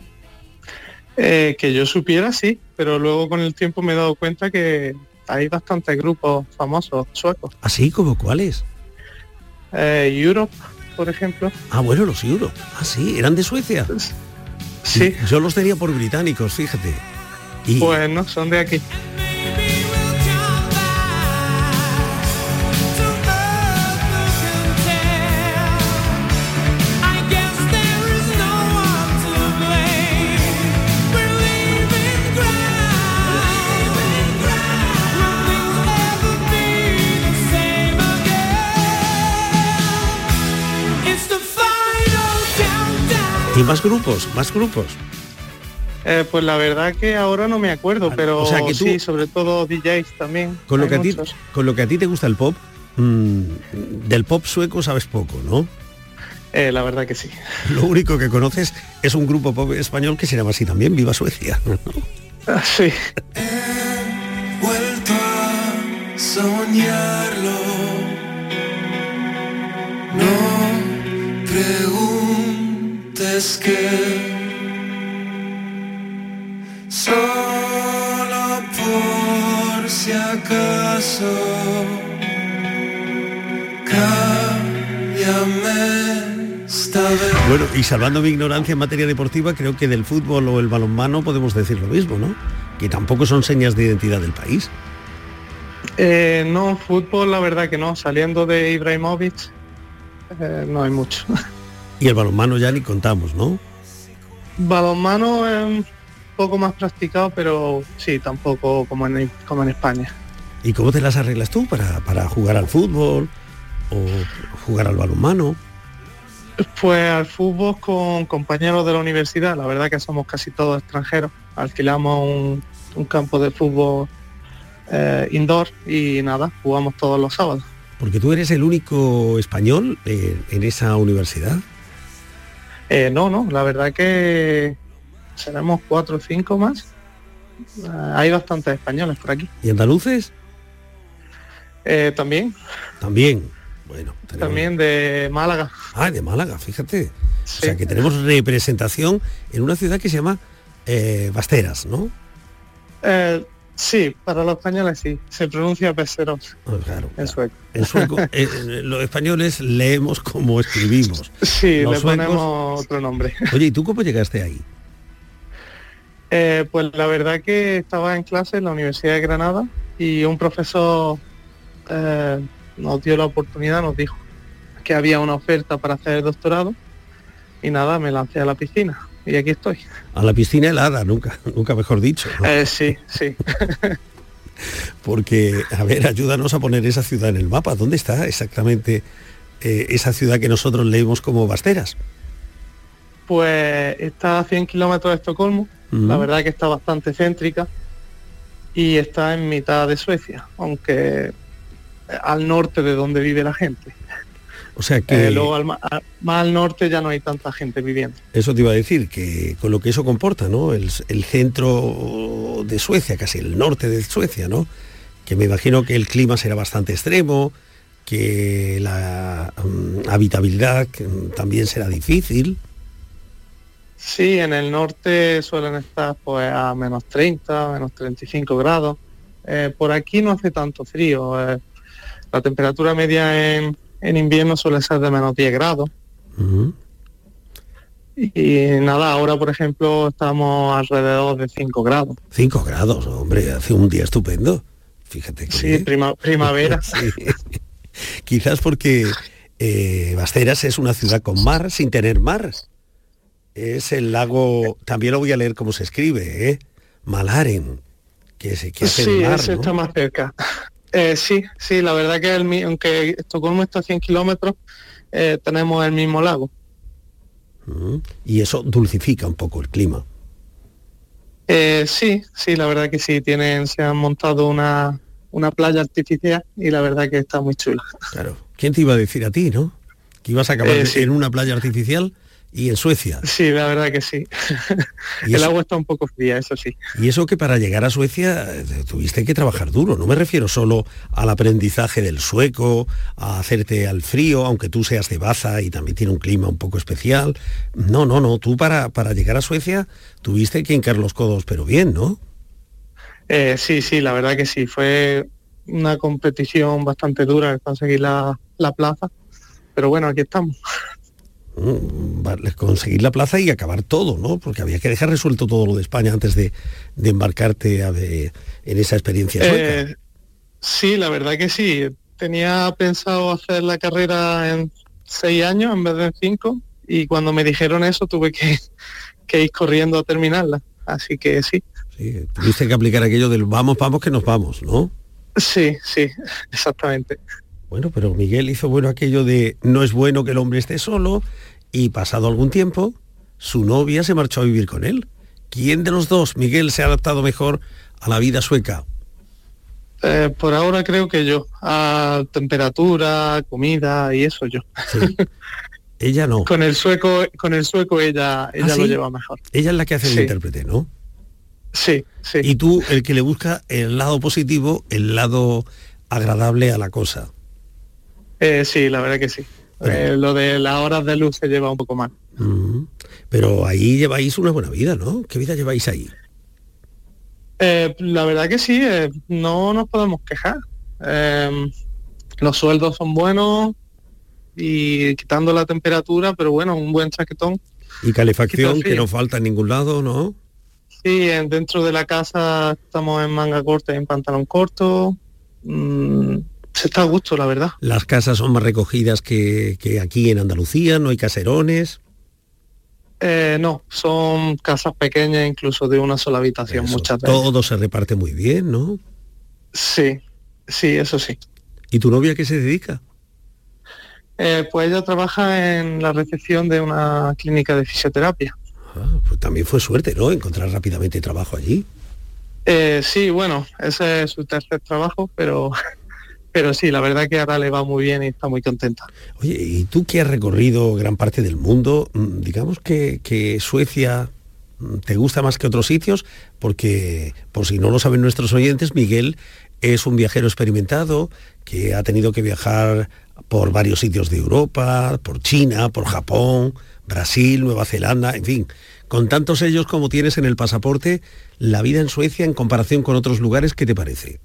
Eh, que yo supiera, sí, pero luego con el tiempo me he dado cuenta que hay bastantes grupos famosos suecos. ¿Así como cuáles? Eh, Europe, por ejemplo. Ah, bueno, los Euro. Ah, sí, eran de Suecia. Sí. Yo los tenía por británicos, fíjate. Y, Pues no, son de aquí. Y más grupos, más grupos. Eh, pues la verdad que ahora no me acuerdo, pero o sea que tú- sí, sobre todo DJs también. Con lo, que a ti, con lo que a ti te gusta el pop, mm, del pop sueco sabes poco, ¿no? Eh, la verdad que sí. Lo único que conoces es un grupo pop español que se llama así también, Viva Suecia. ¿no? Sí. vuelto a soñarlo. No preguntes que solo por si acaso cámbiame esta vez. Bueno, y salvando mi ignorancia en materia deportiva, creo que del fútbol o el balonmano podemos decir lo mismo, ¿no? Que tampoco son señas de identidad del país. Eh, no, fútbol la verdad que no. Saliendo de Ibrahimovic, eh, no hay mucho. Y el balonmano ya ni contamos, ¿no? Balonmano es un poco más practicado, pero sí, tampoco como en, como en España. ¿Y cómo te las arreglas tú para, para jugar al fútbol o jugar al balonmano? Pues al fútbol con compañeros de la universidad, la verdad que somos casi todos extranjeros. Alquilamos un, un campo de fútbol eh, indoor y nada, jugamos todos los sábados. Porque tú eres el único español eh, en esa universidad. Eh, no, no, la verdad que seremos cuatro o cinco más. Eh, hay bastantes españoles por aquí. ¿Y andaluces? Eh, también, También. Bueno, tenemos- también de Málaga. Ah, de Málaga, fíjate. O sea que tenemos representación en una ciudad que se llama eh, Basteras, ¿no? Eh, sí, para los españoles sí, se pronuncia Peceros Ah, claro, en sueco. En sueco, eh, los españoles leemos como escribimos. Sí, Los le suecos- ponemos otro nombre. Oye, ¿y tú cómo llegaste ahí? Eh, pues la verdad que estaba en clase en la Universidad de Granada y un profesor eh, nos dio la oportunidad, nos dijo que había una oferta para hacer el doctorado y nada, me lancé a la piscina. Y aquí estoy. A la piscina helada, nunca, nunca mejor dicho. ¿no? Eh, sí, sí. Porque, a ver, ayúdanos a poner esa ciudad en el mapa. ¿Dónde está exactamente eh, esa ciudad que nosotros leemos como Basteras? Pues está a 100 kilómetros de Estocolmo, la verdad que está bastante céntrica y está en mitad de Suecia, aunque al norte de donde vive la gente. O sea que Eh, luego al más al norte ya no hay tanta gente viviendo. eso te iba a decir, que con lo que eso comporta, ¿no? El, el centro de Suecia, casi el norte de Suecia, ¿no? Que me imagino que el clima será bastante extremo, que la mm, habitabilidad mm, también será difícil. Sí, en el norte suelen estar pues a menos 30, menos 35 grados. Eh, por aquí no hace tanto frío. eh, la temperatura media en, en invierno suele ser de menos 10 grados. Y, y nada, ahora por ejemplo estamos alrededor de 5 grados. 5 grados, hombre, hace un día estupendo. Fíjate que... Sí, prima- primavera. Sí. Quizás porque eh, Basteras es una ciudad con mar sin tener mar. Es el lago, también lo voy a leer cómo se escribe, ¿eh? Malaren, que, se, que hace Sí, el mar, ese ¿no? está más cerca. Eh, sí, sí, la verdad que el, aunque Estocolmo está a 100 kilómetros, eh, tenemos el mismo lago. Ujú. Y eso dulcifica un poco el clima. Eh, sí, sí, la verdad que sí, tienen, se han montado una, una playa artificial y la verdad que está muy chula. Claro. ¿Quién te iba a decir a ti, no? Que ibas a acabar Eh, sí. en una playa artificial y en Suecia. Sí, la verdad que sí. Y el eso- agua está un poco fría, eso sí. Y eso que para llegar a Suecia eh, tuviste que trabajar duro. No me refiero solo al aprendizaje del sueco, a hacerte al frío, aunque tú seas de Baza y también tiene un clima un poco especial. No, no, no. Tú para, para llegar a Suecia tuviste que hincar los codos, pero bien, ¿no? Eh, sí, sí, la verdad que sí. Fue una competición bastante dura el conseguir la, la plaza. Pero bueno, aquí estamos. Mm, Conseguir la plaza y acabar todo, ¿no? Porque había que dejar resuelto todo lo de España antes de, de embarcarte a en esa experiencia. Eh, sí, la verdad que sí. Tenía pensado hacer la carrera en seis años en vez de en cinco y cuando me dijeron eso tuve que, que ir corriendo a terminarla. Así que sí, Sí, tuviste que aplicar aquello del vamos, vamos, que nos vamos, ¿no? sí, sí, exactamente. Bueno, pero Miguel hizo bueno aquello de no es bueno que el hombre esté solo y pasado algún tiempo, su novia se marchó a vivir con él. ¿Quién de los dos, Miguel, se ha adaptado mejor a la vida sueca? Eh, por ahora creo que yo, a temperatura, comida y eso yo. Ella no. Con el sueco, con el sueco ella, ella ¿Ah, sí? lo lleva mejor. Ella es la que hace Sí. de intérprete, ¿no? Sí, sí. Y tú, el que le busca el lado positivo, el lado agradable a la cosa. Eh, sí, la verdad que sí. Eh, lo de las horas de luz se lleva un poco mal. Mm. Pero ahí lleváis una buena vida, ¿no? ¿Qué vida lleváis ahí? Eh, la verdad que sí, eh, no nos podemos quejar. Eh, los sueldos son buenos y quitando la temperatura, pero bueno, un buen chaquetón. Y calefacción, que no falta en ningún lado, ¿no? Sí, en- dentro de la casa estamos en manga corta y en pantalón corto. Mm, se está a gusto, la verdad. Las casas son más recogidas que, que aquí en Andalucía, no hay caserones. Eh, no, son casas pequeñas, incluso de una sola habitación muchas veces. Todo se reparte muy bien, ¿no? Sí, sí, eso sí. ¿Y tu novia qué se dedica? Eh, pues ella trabaja en la recepción de una clínica de fisioterapia. Pues también fue suerte, ¿no? Encontrar rápidamente trabajo allí. Eh, sí, bueno, ese es su tercer trabajo, pero, pero sí, la verdad que ahora le va muy bien y está muy contenta. Oye, y tú que has recorrido gran parte del mundo, mm, digamos que, que Suecia mm, te gusta más que otros sitios, porque por si no lo saben nuestros oyentes, Miguel es un viajero experimentado que ha tenido que viajar por varios sitios de Europa, por China, por Japón, Brasil, Nueva Zelanda, en fin, con tantos ellos como tienes en el pasaporte, la vida en Suecia en comparación con otros lugares, ¿qué te parece?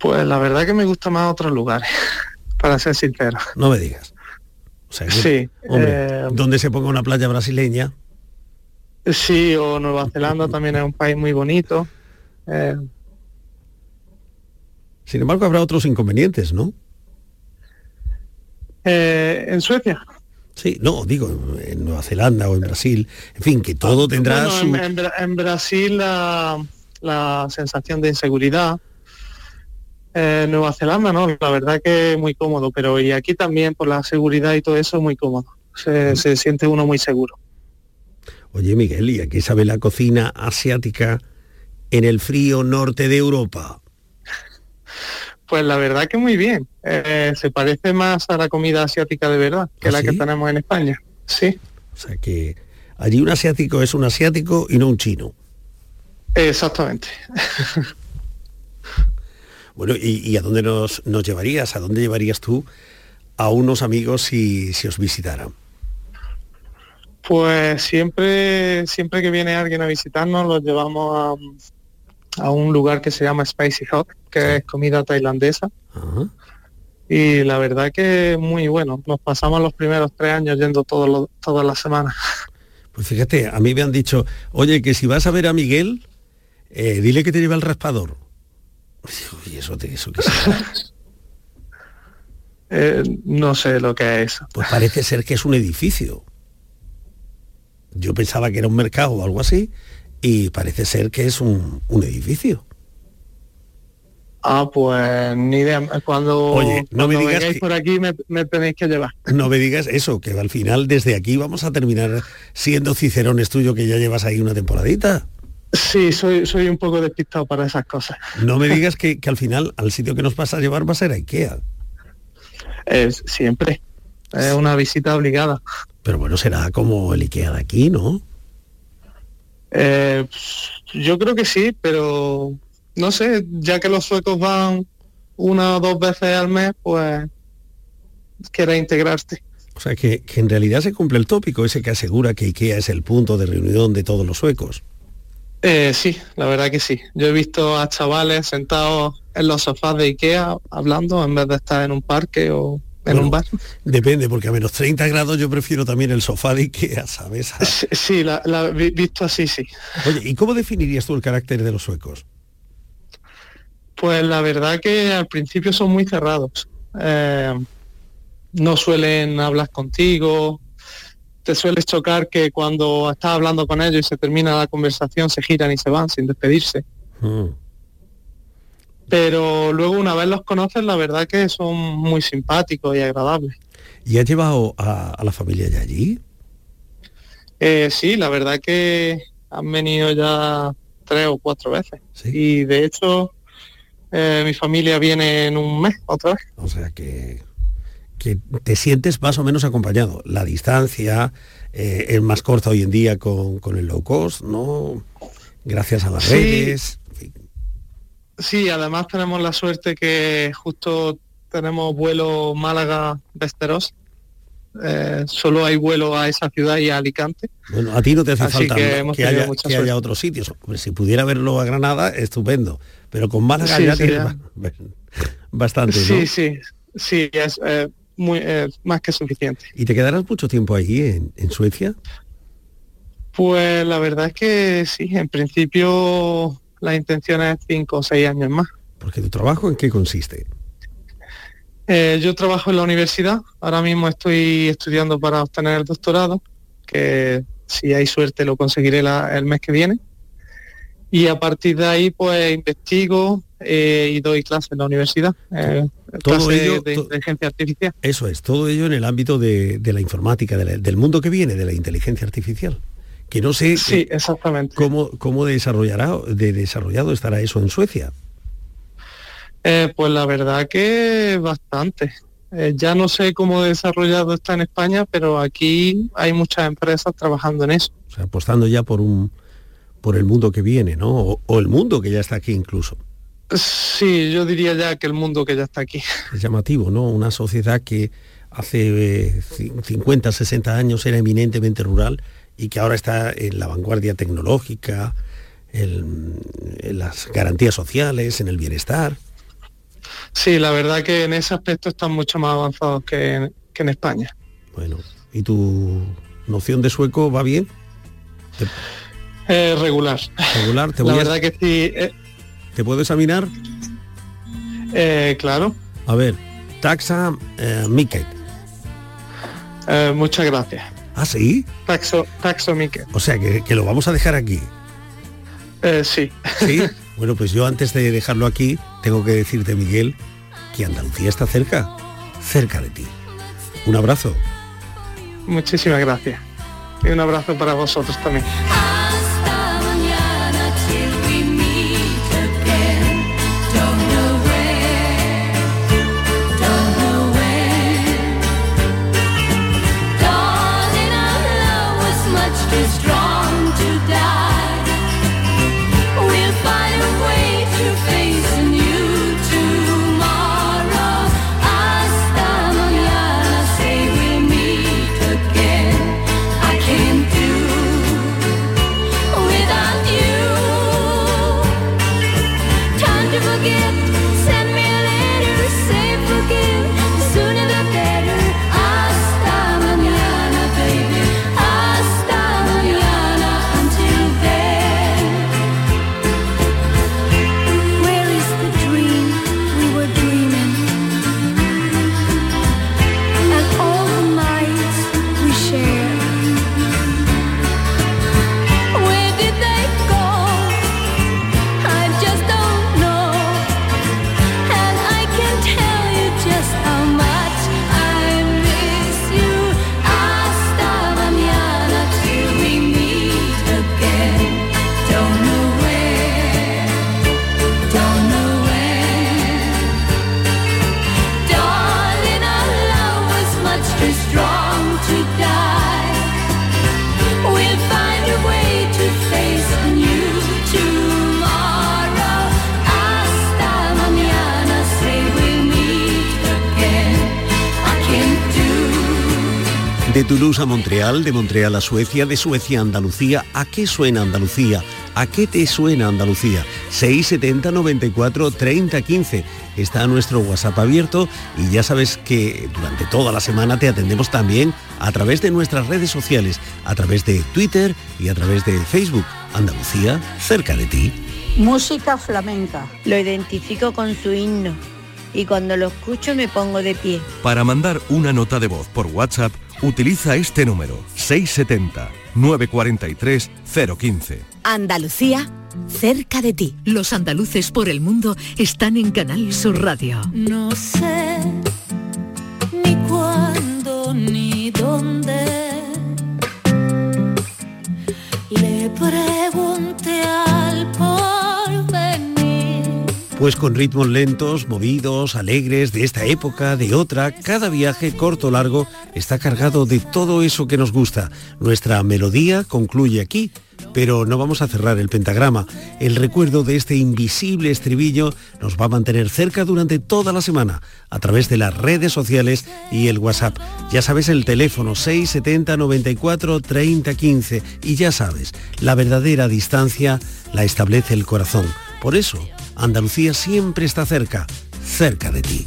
Pues la verdad que me gusta más otros lugares, para ser sincero. No me digas. O sea, Sí, hombre, eh, donde se ponga una playa brasileña, Sí, o Nueva Zelanda también es un país muy bonito. Eh, sin embargo habrá otros inconvenientes, ¿no? eh, en Suecia, Sí, no, digo, en Nueva Zelanda o en Brasil, en fin, que todo tendrá Bueno, su... en, en Bra- en Brasil la, la sensación de inseguridad. Eh, Nueva Zelanda, no, la verdad que muy cómodo, pero y aquí también por la seguridad y todo eso muy cómodo. Se, se siente uno muy seguro. Oye, Miguel, ¿y a qué sabe la cocina asiática en el frío norte de Europa? Pues la verdad que muy bien. Eh, se parece más a la comida asiática de verdad que ¿Ah, la que tenemos en España. Sí, O sea que allí un asiático es un asiático y no un chino. exactamente. Bueno, ¿y, y a dónde nos, nos llevarías? ¿A dónde llevarías tú a unos amigos si, si os visitaran? Pues siempre, siempre que viene alguien a visitarnos, los llevamos a, a un lugar que se llama Spicy Hot, que es comida tailandesa. Y la verdad que muy bueno. Nos pasamos los primeros tres años yendo todos todas las semanas. Pues fíjate, a mí me han dicho, oye, que si vas a ver a Miguel, eh, dile que te lleva el raspador. Y eso, te, eso qué será? Eh, no sé lo que es. Pues parece ser que es un edificio. Yo pensaba que era un mercado o algo así, y parece ser que es un, un edificio. Ah, pues ni idea. Cuando, Oye, no me cuando digas vengáis que- por aquí me, me tenéis que llevar. No me digas eso, que al final desde aquí vamos a terminar siendo cicerones tuyo que ya llevas ahí una temporadita. Sí, soy, soy un poco despistado para esas cosas. No me digas que, que al final al sitio que nos vas a llevar va a ser a Ikea. Es siempre. Es una visita obligada. Pero bueno, será como el Ikea de aquí, ¿no? Eh, yo creo que sí, pero no sé, ya que los suecos van una o dos veces al mes, pues quiera integrarte. O sea, que, que en realidad se cumple el tópico ese que asegura que Ikea es el punto de reunión de todos los suecos. Eh, sí, la verdad que sí. Yo he visto a chavales sentados en los sofás de Ikea hablando en vez de estar en un parque o en Bueno, un bar. Depende, porque a menos 30 grados yo prefiero también el sofá de Ikea, ¿sabes? Sí, sí, la, la vi- visto así, sí. Oye, ¿y cómo definirías tú el carácter de los suecos? Pues la verdad que al principio son muy cerrados. Eh, no suelen hablar contigo. Te sueles chocar que cuando estás hablando con ellos y se termina la conversación se giran y se van sin despedirse. Mm. Pero luego una vez los conoces, la verdad que son muy simpáticos y agradables. ¿Y has llevado a, a la familia de allí? Eh, sí, la verdad que han venido ya tres o cuatro veces. Y de hecho, eh, mi familia viene en un mes otra vez. O sea que, que te sientes más o menos acompañado. La distancia eh, es más corta hoy en día con, con el low cost, ¿no? Gracias a las Sí. redes. Sí, además tenemos la suerte que justo tenemos vuelo Málaga-Vesteros. Eh, solo hay vuelo a esa ciudad y a Alicante. Bueno, a ti no te hace Así falta que haya, que haya otros sitios. Hombre, si pudiera verlo a Granada, estupendo. Pero con Málaga Sí, ya ba- bastante, ¿no? Sí, sí, sí, es eh, muy eh, más que suficiente. ¿Y te quedarás mucho tiempo ahí en, en Suecia? Pues la verdad es que sí, en principio la intención es cinco o seis años más. Porque tu trabajo en qué consiste. Eh, yo trabajo en la universidad, ahora mismo estoy estudiando para obtener el doctorado, que si hay suerte lo conseguiré la- el mes que viene. Y a partir de ahí pues investigo eh, y doy clases en la universidad, eh, Todo ello- de inteligencia artificial. Eso es, todo ello en el ámbito de, de la informática, de la- del mundo que viene, de la inteligencia artificial. Que no sé Sí, exactamente. cómo, cómo desarrollará, de desarrollado estará eso en Suecia. Eh, pues la verdad que bastante. Eh, ya no sé cómo desarrollado está en España, pero aquí hay muchas empresas trabajando en eso. O sea, apostando ya por un por el mundo que viene, ¿no? O, o el mundo que ya está aquí incluso. Sí, yo diría ya que el mundo que ya está aquí. Es llamativo, ¿no? Una sociedad que hace eh, ci- 50, 60 años era eminentemente rural y que ahora está en la vanguardia tecnológica, en, en las garantías sociales, en el bienestar. Sí, la verdad que en ese aspecto están mucho más avanzados que en, que en España. Bueno, ¿y tu noción de sueco va bien? Eh, regular. Regular, te la a- verdad que sí. eh, ¿Te puedo examinar? eh, claro. A ver, taxa eh, Miket. Eh, muchas gracias. ¿Ah, sí? Taxo, taxo Miquel. O sea, que, que lo vamos a dejar aquí. Eh, sí. Sí. Bueno, pues yo antes de dejarlo aquí, tengo que decirte, Miguel, que Andalucía está cerca, cerca de ti. Un abrazo. Muchísimas gracias. Y un abrazo para vosotros también. De Toulouse a Montreal, de Montreal a Suecia, de Suecia a Andalucía. ¿A qué suena Andalucía? ¿A qué te suena Andalucía? 670 94 30 15. Está nuestro WhatsApp abierto y ya sabes que durante toda la semana te atendemos también a través de nuestras redes sociales, a través de Twitter y a través de Facebook. Andalucía, cerca de ti. Música flamenca. Lo identifico con su himno y cuando lo escucho me pongo de pie. Para mandar una nota de voz por WhatsApp, utiliza este número 670-943-015. Andalucía, cerca de ti. Los andaluces por el mundo están en Canal Sur Radio. No sé ni cuándo ni dónde. Pues con ritmos lentos, movidos, alegres, de esta época, de otra, cada viaje corto o largo está cargado de todo eso que nos gusta. Nuestra melodía concluye aquí, pero no vamos a cerrar el pentagrama. El recuerdo de este invisible estribillo nos va a mantener cerca durante toda la semana, a través de las redes sociales y el WhatsApp. Ya sabes el teléfono 670 94 30 15 y ya sabes, la verdadera distancia la establece el corazón. Por eso, Andalucía siempre está cerca, cerca de ti.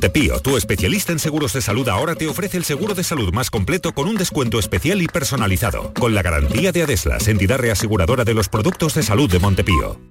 Montepío, tu especialista en seguros de salud ahora te ofrece el seguro de salud más completo con un descuento especial y personalizado, con la garantía de Adeslas, entidad reaseguradora de los productos de salud de Montepío.